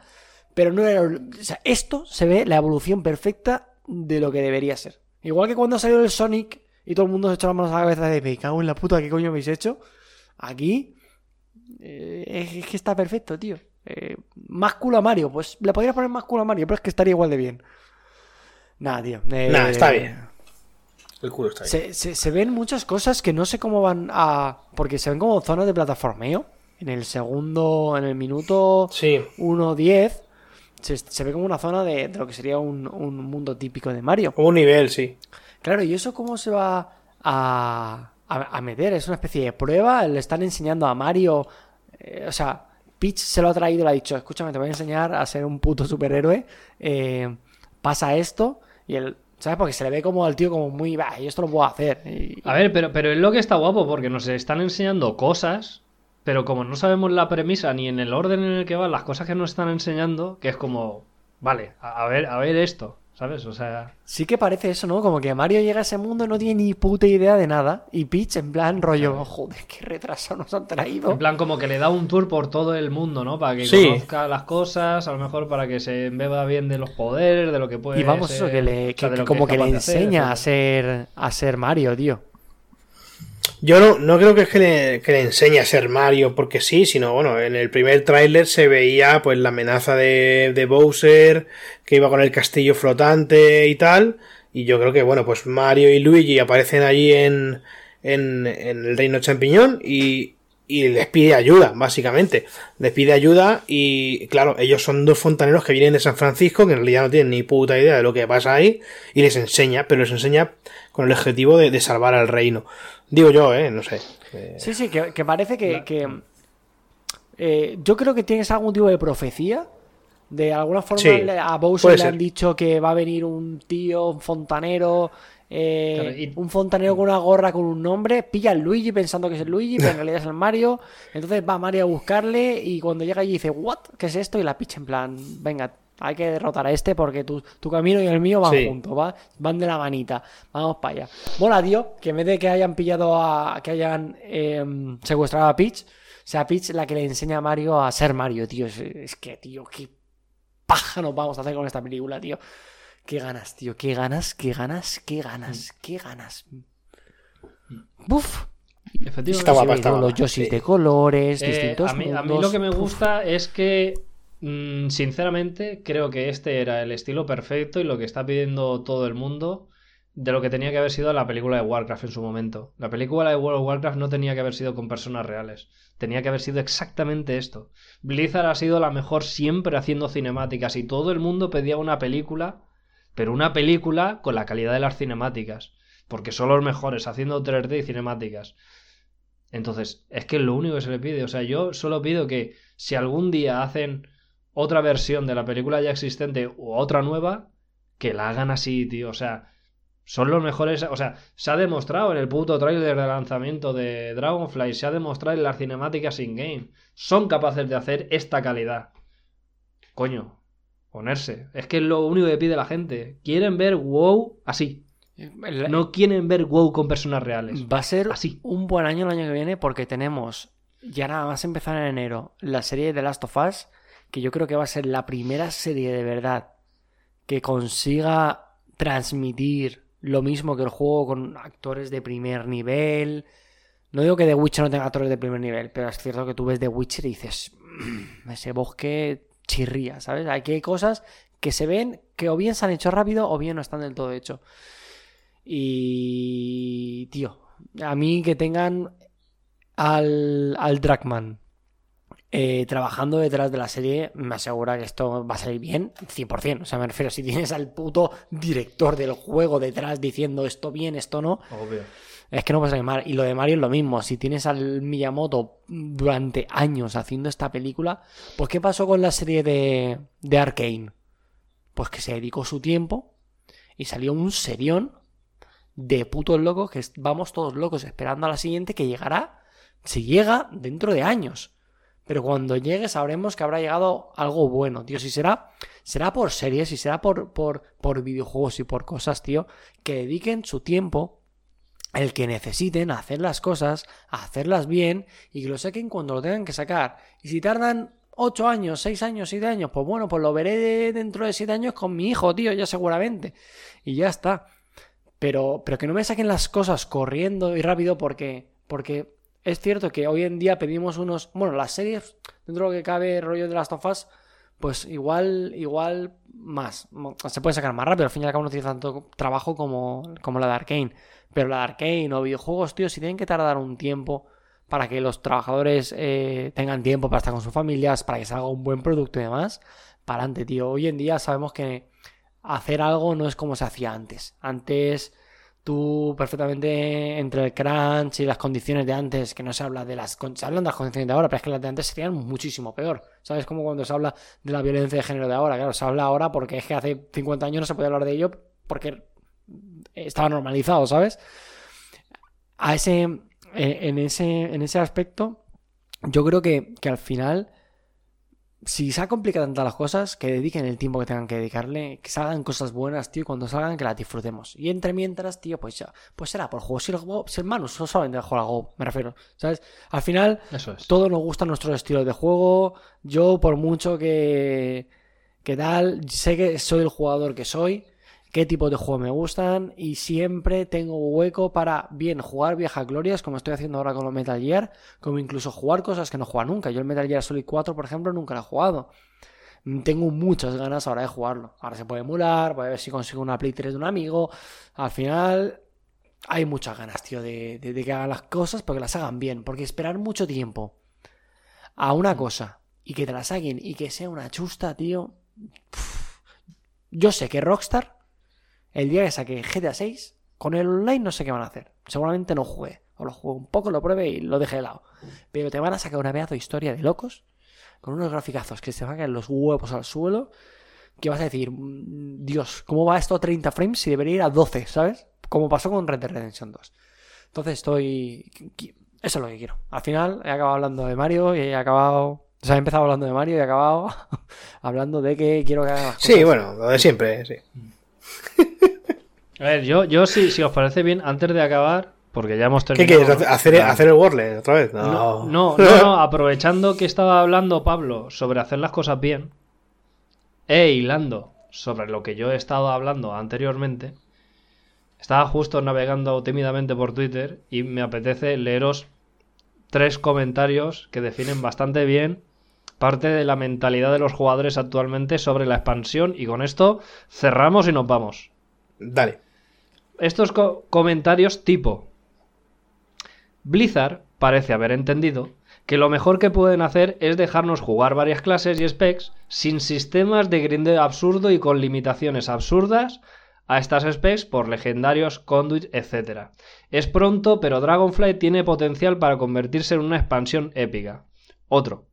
Pero no era. O sea, esto se ve la evolución perfecta de lo que debería ser. Igual que cuando salió el Sonic y todo el mundo se echó las manos a la cabeza de me cago en la puta, ¿qué coño habéis hecho? Aquí. Eh, es, que está perfecto, tío. Eh, más culo a Mario, pues le podrías poner más culo a Mario, pero es que estaría igual de bien. Nada, tío. eh, Nah, está bien. El culo está bien. se, se- se ven muchas cosas que no sé cómo van a. Porque se ven como zonas de plataformeo. En el segundo, en el minuto Sí. 1.10, se, se ve como una zona de, de lo que sería un, un mundo típico de Mario. Como un nivel, sí. Claro, ¿y eso cómo se va a, a- meter? ¿Es una especie de prueba? ¿Le están enseñando a Mario? eh, o sea, Peach se lo ha traído le ha dicho, escúchame, te voy a enseñar a ser un puto superhéroe. eh, pasa esto. Y él, ¿sabes? Porque se le ve como al tío como muy, va, yo esto lo puedo hacer. A ver, pero, pero es lo que está guapo, porque nos están enseñando cosas, pero como no sabemos la premisa ni en el orden en el que van las cosas que nos están enseñando, que es como, vale, a, a ver, a ver esto, ¿sabes? O sea, Sí que parece eso, ¿no? Como que Mario llega a ese mundo y no tiene ni puta idea de nada. Y Peach en plan rollo, joder, qué retraso nos han traído. en plan como que le da un tour por todo el mundo, ¿no? Para que Sí. conozca las cosas, a lo mejor para que se embeba bien de los poderes, de lo que puede Y vamos, ser, eso, que, le, o sea, que- como que le hacer, enseña a ser, a ser Mario, tío. Yo no, no creo que es que le, que le enseñe a ser Mario porque sí, sino bueno, en el primer tráiler se veía pues la amenaza de, de Bowser, que iba con el castillo flotante y tal, y yo creo que bueno, pues Mario y Luigi aparecen allí en, en, en el reino champiñón y, y les pide ayuda, básicamente. Les pide ayuda y claro, ellos son dos fontaneros que vienen de San Francisco, que en realidad no tienen ni puta idea de lo que pasa ahí, y les enseña, pero les enseña con el objetivo de, de salvar al reino. Digo yo, eh, no sé. Eh, Sí, sí, que, que parece que... que, eh, yo creo que tienes algún tipo de profecía. De alguna forma Sí, a Bowser le han dicho que va a venir un tío, un fontanero... eh, Un fontanero con una gorra con un nombre, pilla al Luigi pensando que es el Luigi, pero en realidad es el Mario. Entonces va Mario a buscarle y cuando llega allí dice, ¿What? ¿Qué es esto? Y la picha en plan, venga, hay que derrotar a este porque tu, tu camino y el mío van Sí. juntos, ¿va? van de la manita. Vamos para allá. Mola, tío, que en vez de que hayan pillado a. que hayan em, secuestrado a Peach, sea Peach la que le enseña a Mario a ser Mario, tío. Es, es que, tío, qué paja nos vamos a hacer con esta película, tío. Qué ganas, tío, qué ganas, qué ganas, qué ganas, qué ganas. Buf. Está guapa, está los Yoshis sí. de colores, Eh, distintos a, mí, a mí lo que me gusta es que, mm, sinceramente, creo que este era el estilo perfecto y lo que está pidiendo todo el mundo de lo que tenía que haber sido la película de Warcraft en su momento. La película de World of Warcraft no tenía que haber sido con personas reales. Tenía que haber sido exactamente esto. Blizzard ha sido la mejor siempre haciendo cinemáticas y todo el mundo pedía una película, pero una película con la calidad de las cinemáticas. Porque son los mejores haciendo 3D y cinemáticas. Entonces, es que es lo único que se le pide. O sea, yo solo pido que si algún día hacen otra versión de la película ya existente o otra nueva, que la hagan así, tío. O sea, son los mejores. O sea, se ha demostrado en el puto trailer de lanzamiento de Dragonfly, se ha demostrado en las cinemáticas in-game. Son capaces de hacer esta calidad. Coño, ponerse. Es que es lo único que pide la gente. Quieren ver WoW así. No quieren ver WoW con personas reales. Va a ser Así. un buen año el año que viene porque tenemos ya nada más empezar en enero la serie de Last of Us, que yo creo que va a ser la primera serie de verdad que consiga transmitir lo mismo que el juego con actores de primer nivel. No digo que The Witcher no tenga actores de primer nivel, pero es cierto que tú ves The Witcher y dices, "Mm, ese bosque chirría, ¿sabes? Aquí hay cosas que se ven que o bien se han hecho rápido o bien no están del todo hecho. Y, tío, a mí que tengan al, al Dragman eh, trabajando detrás de la serie, me asegura que esto va a salir bien 100%. O sea, me refiero, si tienes al puto director del juego detrás diciendo esto bien, esto no, Obvio. Es que no pasa mal. Y lo de Mario es lo mismo. Si tienes al Miyamoto durante años haciendo esta película, pues ¿qué pasó con la serie de, de Arkane? Pues que se dedicó su tiempo y salió un serión de putos locos que vamos todos locos esperando a la siguiente que llegará, si llega, dentro de años. Pero cuando llegue sabremos que habrá llegado algo bueno, tío. Si será, será por series, si será por, por, por videojuegos y por cosas, tío, que dediquen su tiempo el que necesiten hacer las cosas, hacerlas bien y que lo saquen cuando lo tengan que sacar. Y si tardan 8 años, 6 años, 7 años, pues bueno, pues lo veré de- dentro de 7 años con mi hijo, tío, ya seguramente. Y ya está. Pero, pero que no me saquen las cosas corriendo y rápido porque, porque es cierto que hoy en día pedimos unos... Bueno, las series, dentro de lo que cabe, rollo de las tofas, pues igual, igual más. Se puede sacar más rápido, al fin y al cabo no tiene tanto trabajo como, como la de Arkane. Pero la de Arkane o videojuegos, tío, si tienen que tardar un tiempo para que los trabajadores eh, tengan tiempo para estar con sus familias, para que salga un buen producto y demás, para adelante, tío. Hoy en día sabemos que hacer algo no es como se hacía antes. Antes tú perfectamente entre el crunch y las condiciones de antes, que no se habla de las se hablan de las condiciones de ahora, pero es que las de antes serían muchísimo peor. ¿Sabes? Como cuando se habla de la violencia de género de ahora. Claro, se habla ahora porque es que hace 50 años no se podía hablar de ello porque estaba normalizado, ¿sabes? A ese, eh, en, ese, en ese aspecto, yo creo que, que al final, si se ha complicado tantas las cosas, que dediquen el tiempo que tengan que dedicarle, que salgan cosas buenas, tío, y cuando salgan que las disfrutemos. Y entre mientras, tío, pues ya, pues será por juego. Si el, Go- si el Manus solo solamente juega al Go, me refiero, ¿sabes? Al final, Eso es. todos nos gustan nuestros estilos de juego. Yo, por mucho que, que tal, sé que soy el jugador que soy, qué tipo de juego me gustan y siempre tengo hueco para bien jugar viejas glorias, como estoy haciendo ahora con los Metal Gear, como incluso jugar cosas que no juego nunca. Yo el Metal Gear Solid 4, por ejemplo, nunca lo he jugado. Tengo muchas ganas ahora de jugarlo. Ahora se puede emular, voy a ver si consigo una Play 3 de un amigo. Al final, hay muchas ganas, tío, de, de- de que hagan las cosas, pero que las hagan bien. Porque esperar mucho tiempo a una cosa y que te la saquen y que sea una chusta, tío. Yo sé que Rockstar, el día que saque GTA 6, con el online no sé qué van a hacer. Seguramente no juegue. O lo juegue un poco, lo pruebe y lo deje de lado. Pero te van a sacar una pedazo de historia de locos, con unos graficazos que se van a caer los huevos al suelo, que vas a decir, "Mm, Dios, ¿cómo va esto a 30 frames si debería ir a 12, ¿sabes? Como pasó con Red Dead Redemption 2. Entonces estoy... Eso es lo que quiero. Al final he acabado hablando de Mario y he acabado... O sea, he empezado hablando de Mario y he acabado hablando de que quiero que haga las Sí, cosas. bueno, lo de siempre, sí. A ver, yo, yo sí, si os parece bien, antes de acabar, porque ya hemos ¿Qué terminado. quieres? ¿no? ¿Hacer, hacer el Wordle otra vez? No, No. no, no, no, aprovechando que estaba hablando Pablo sobre hacer las cosas bien, e hilando sobre lo que yo he estado hablando anteriormente, estaba justo navegando tímidamente por Twitter y me apetece leeros tres comentarios que definen bastante bien parte de la mentalidad de los jugadores actualmente sobre la expansión y con esto cerramos y nos vamos Dale. Estos co- comentarios tipo Blizzard parece haber entendido que lo mejor que pueden hacer es dejarnos jugar varias clases y specs sin sistemas de grindeo absurdo y con limitaciones absurdas a estas specs por legendarios, conduit, etc. Es pronto, pero Dragonflight tiene potencial para convertirse en una expansión épica. Otro.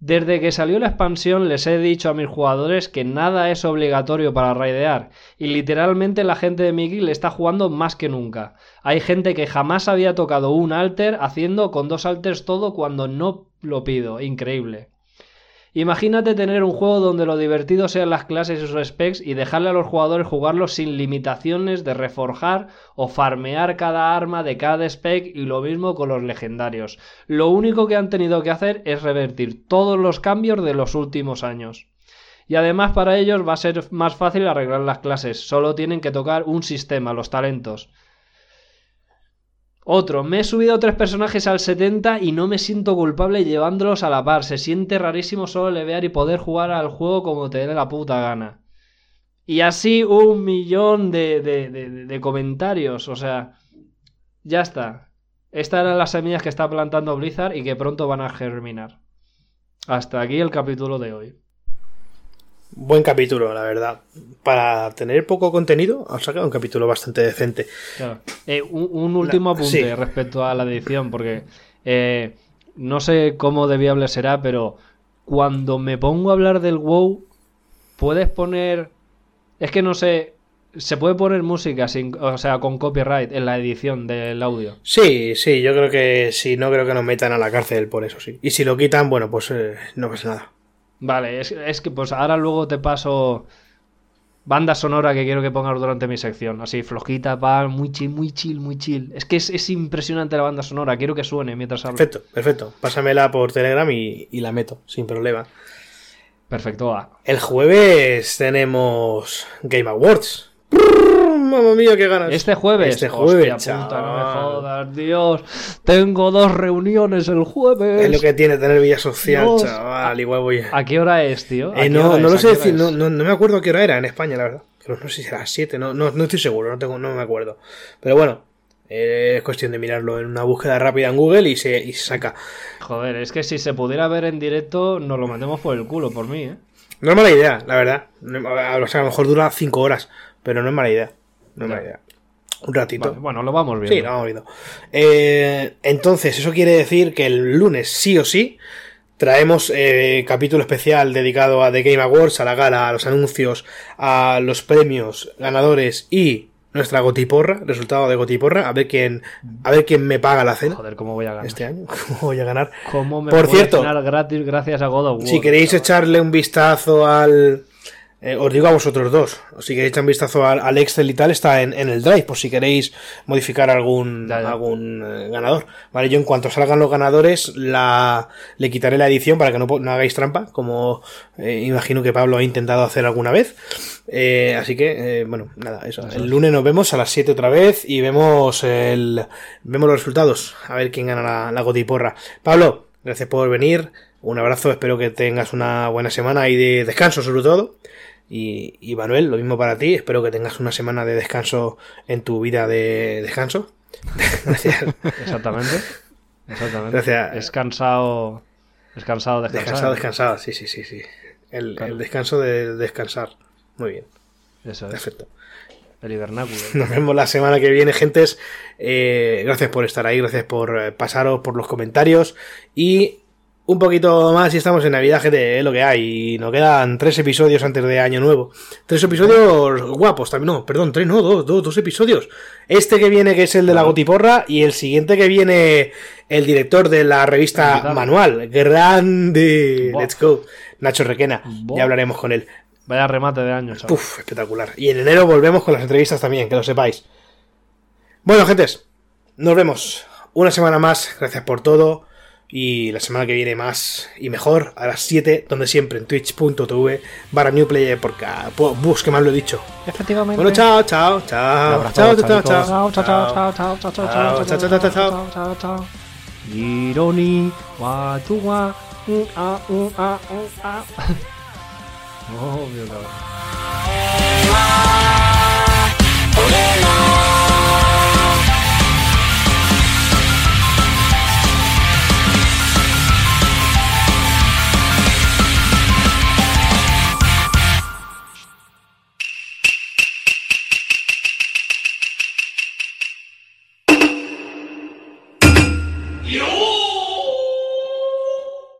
Desde que salió la expansión les he dicho a mis jugadores que nada es obligatorio para raidear y literalmente la gente de mi guild está jugando más que nunca. Hay gente que jamás había tocado un alter haciendo con dos alters todo cuando no lo pido. Increíble. Imagínate tener un juego donde lo divertido sean las clases y sus specs y dejarle a los jugadores jugarlo sin limitaciones de reforjar o farmear cada arma de cada spec y lo mismo con los legendarios. Lo único que han tenido que hacer es revertir todos los cambios de los últimos años. Y además para ellos va a ser más fácil arreglar las clases. Solo tienen que tocar un sistema, los talentos. Otro, me he subido tres personajes al 70 y no me siento culpable llevándolos a la par. Se siente rarísimo solo levear y poder jugar al juego como te dé la puta gana. Y así un millón de, de, de, de comentarios. O sea, ya está. Estas eran las semillas que está plantando Blizzard y que pronto van a germinar. Hasta aquí el capítulo de hoy. Buen capítulo, la verdad. Para tener poco contenido, han sacado un capítulo bastante decente. Claro. Eh, un, un, último apunte sí. respecto a la edición, porque eh, no sé cómo de viable será, pero cuando me pongo a hablar del WoW, puedes poner. Es que no sé. Se puede poner música sin, o sea, con copyright en la edición del audio. Sí, sí, yo creo que sí, no creo que nos metan a la cárcel por eso, sí. Y si lo quitan, bueno, pues eh, no pasa nada. Vale, es, es, que pues ahora luego te paso banda sonora que quiero que pongas durante mi sección. Así, flojita, va, muy chill, muy chill, muy chill. Es que es, es impresionante la banda sonora, quiero que suene mientras hablo. Perfecto, perfecto. Pásamela por Telegram y, y la meto, sin problema. Perfecto, va. El jueves tenemos Game Awards. Mamma mía, qué ganas. Este jueves. Este jueves, Hostia, puta, no me jodas, Dios. Tengo dos reuniones el jueves. Es lo que tiene tener vida social, Dios. chaval. Igual voy. ¿A qué hora es, tío? Eh, no, no lo sé decir, no, no, no, me acuerdo a qué hora era en España, la verdad. No sé si era las 7, no, no, no estoy seguro, no, tengo, no me acuerdo. Pero bueno, eh, es cuestión de mirarlo en una búsqueda rápida en Google y se, y se saca. Joder, es que si se pudiera ver en directo, nos lo metemos por el culo, por mí, ¿eh? No es mala idea, la verdad. O sea, a lo mejor dura 5 horas, pero no es mala idea. No idea. Un ratito. Vale, bueno, lo vamos viendo. Sí, lo vamos viendo. Eh, entonces, eso quiere decir que el lunes, sí o sí, traemos eh, capítulo especial dedicado a The Game Awards, a la gala, a los anuncios, a los premios, ganadores y nuestra gotiporra, resultado de gotiporra, a ver quién, a ver quién me paga la cena. Joder, cómo voy a ganar. Este año, cómo voy a ganar. ¿Cómo me Por voy cierto, a ganar gratis gracias a God of War? Si queréis echarle un vistazo al. Eh, os digo a vosotros dos. Si queréis echar un vistazo al, al Excel y tal, está en, en, el Drive, por si queréis modificar algún, algún eh, ganador. Vale, yo en cuanto salgan los ganadores, la, le quitaré la edición para que no, no hagáis trampa, como eh, imagino que Pablo ha intentado hacer alguna vez. Así que, bueno, nada, eso. El lunes nos vemos a las 7 otra vez y vemos el, vemos los resultados. A ver quién gana la, la gotiporra. Pablo, gracias por venir. Un abrazo, espero que tengas una buena semana y de descanso sobre todo. Y, y, Manuel, lo mismo para ti. Espero que tengas una semana de descanso en tu vida de descanso. Gracias. Exactamente. Exactamente. Gracias. Descansado. Descansado, descansado. Descansado, descansado. Sí, sí, sí. sí. El, claro. el descanso de descansar. Muy bien. Eso es. Perfecto. El hibernáculo. Nos vemos la semana que viene, gentes. Eh, gracias por estar ahí, gracias por eh, pasaros por los comentarios. Y un poquito más y estamos en Navidad, gente, es lo que hay. Y nos quedan tres episodios antes de Año Nuevo. Tres episodios guapos también. No, perdón, tres, no, dos, dos, dos episodios. Este que viene, que es el de la Gotiporra, y el siguiente que viene, el director de la revista Manual. Grande. Let's go. Nacho Requena. Ya hablaremos con él. Vaya remate de año, chaval. Uf, espectacular. Y en enero volvemos con las entrevistas también, que lo sepáis. Bueno, gentes, nos vemos una semana más. Gracias por todo. Y la semana que viene más y mejor a las 7, donde siempre en twitch.tv barra newplayer porque bus que más lo he dicho. Efectivamente. Bueno, chao, chao, chao. Chao, chao, chao, chao, chao, chao, chao, chao, chao, chao, chao, chao, chao, chao, chao, chao. Ironi, wa tu wa, a, u, a, u, a. Oh, mi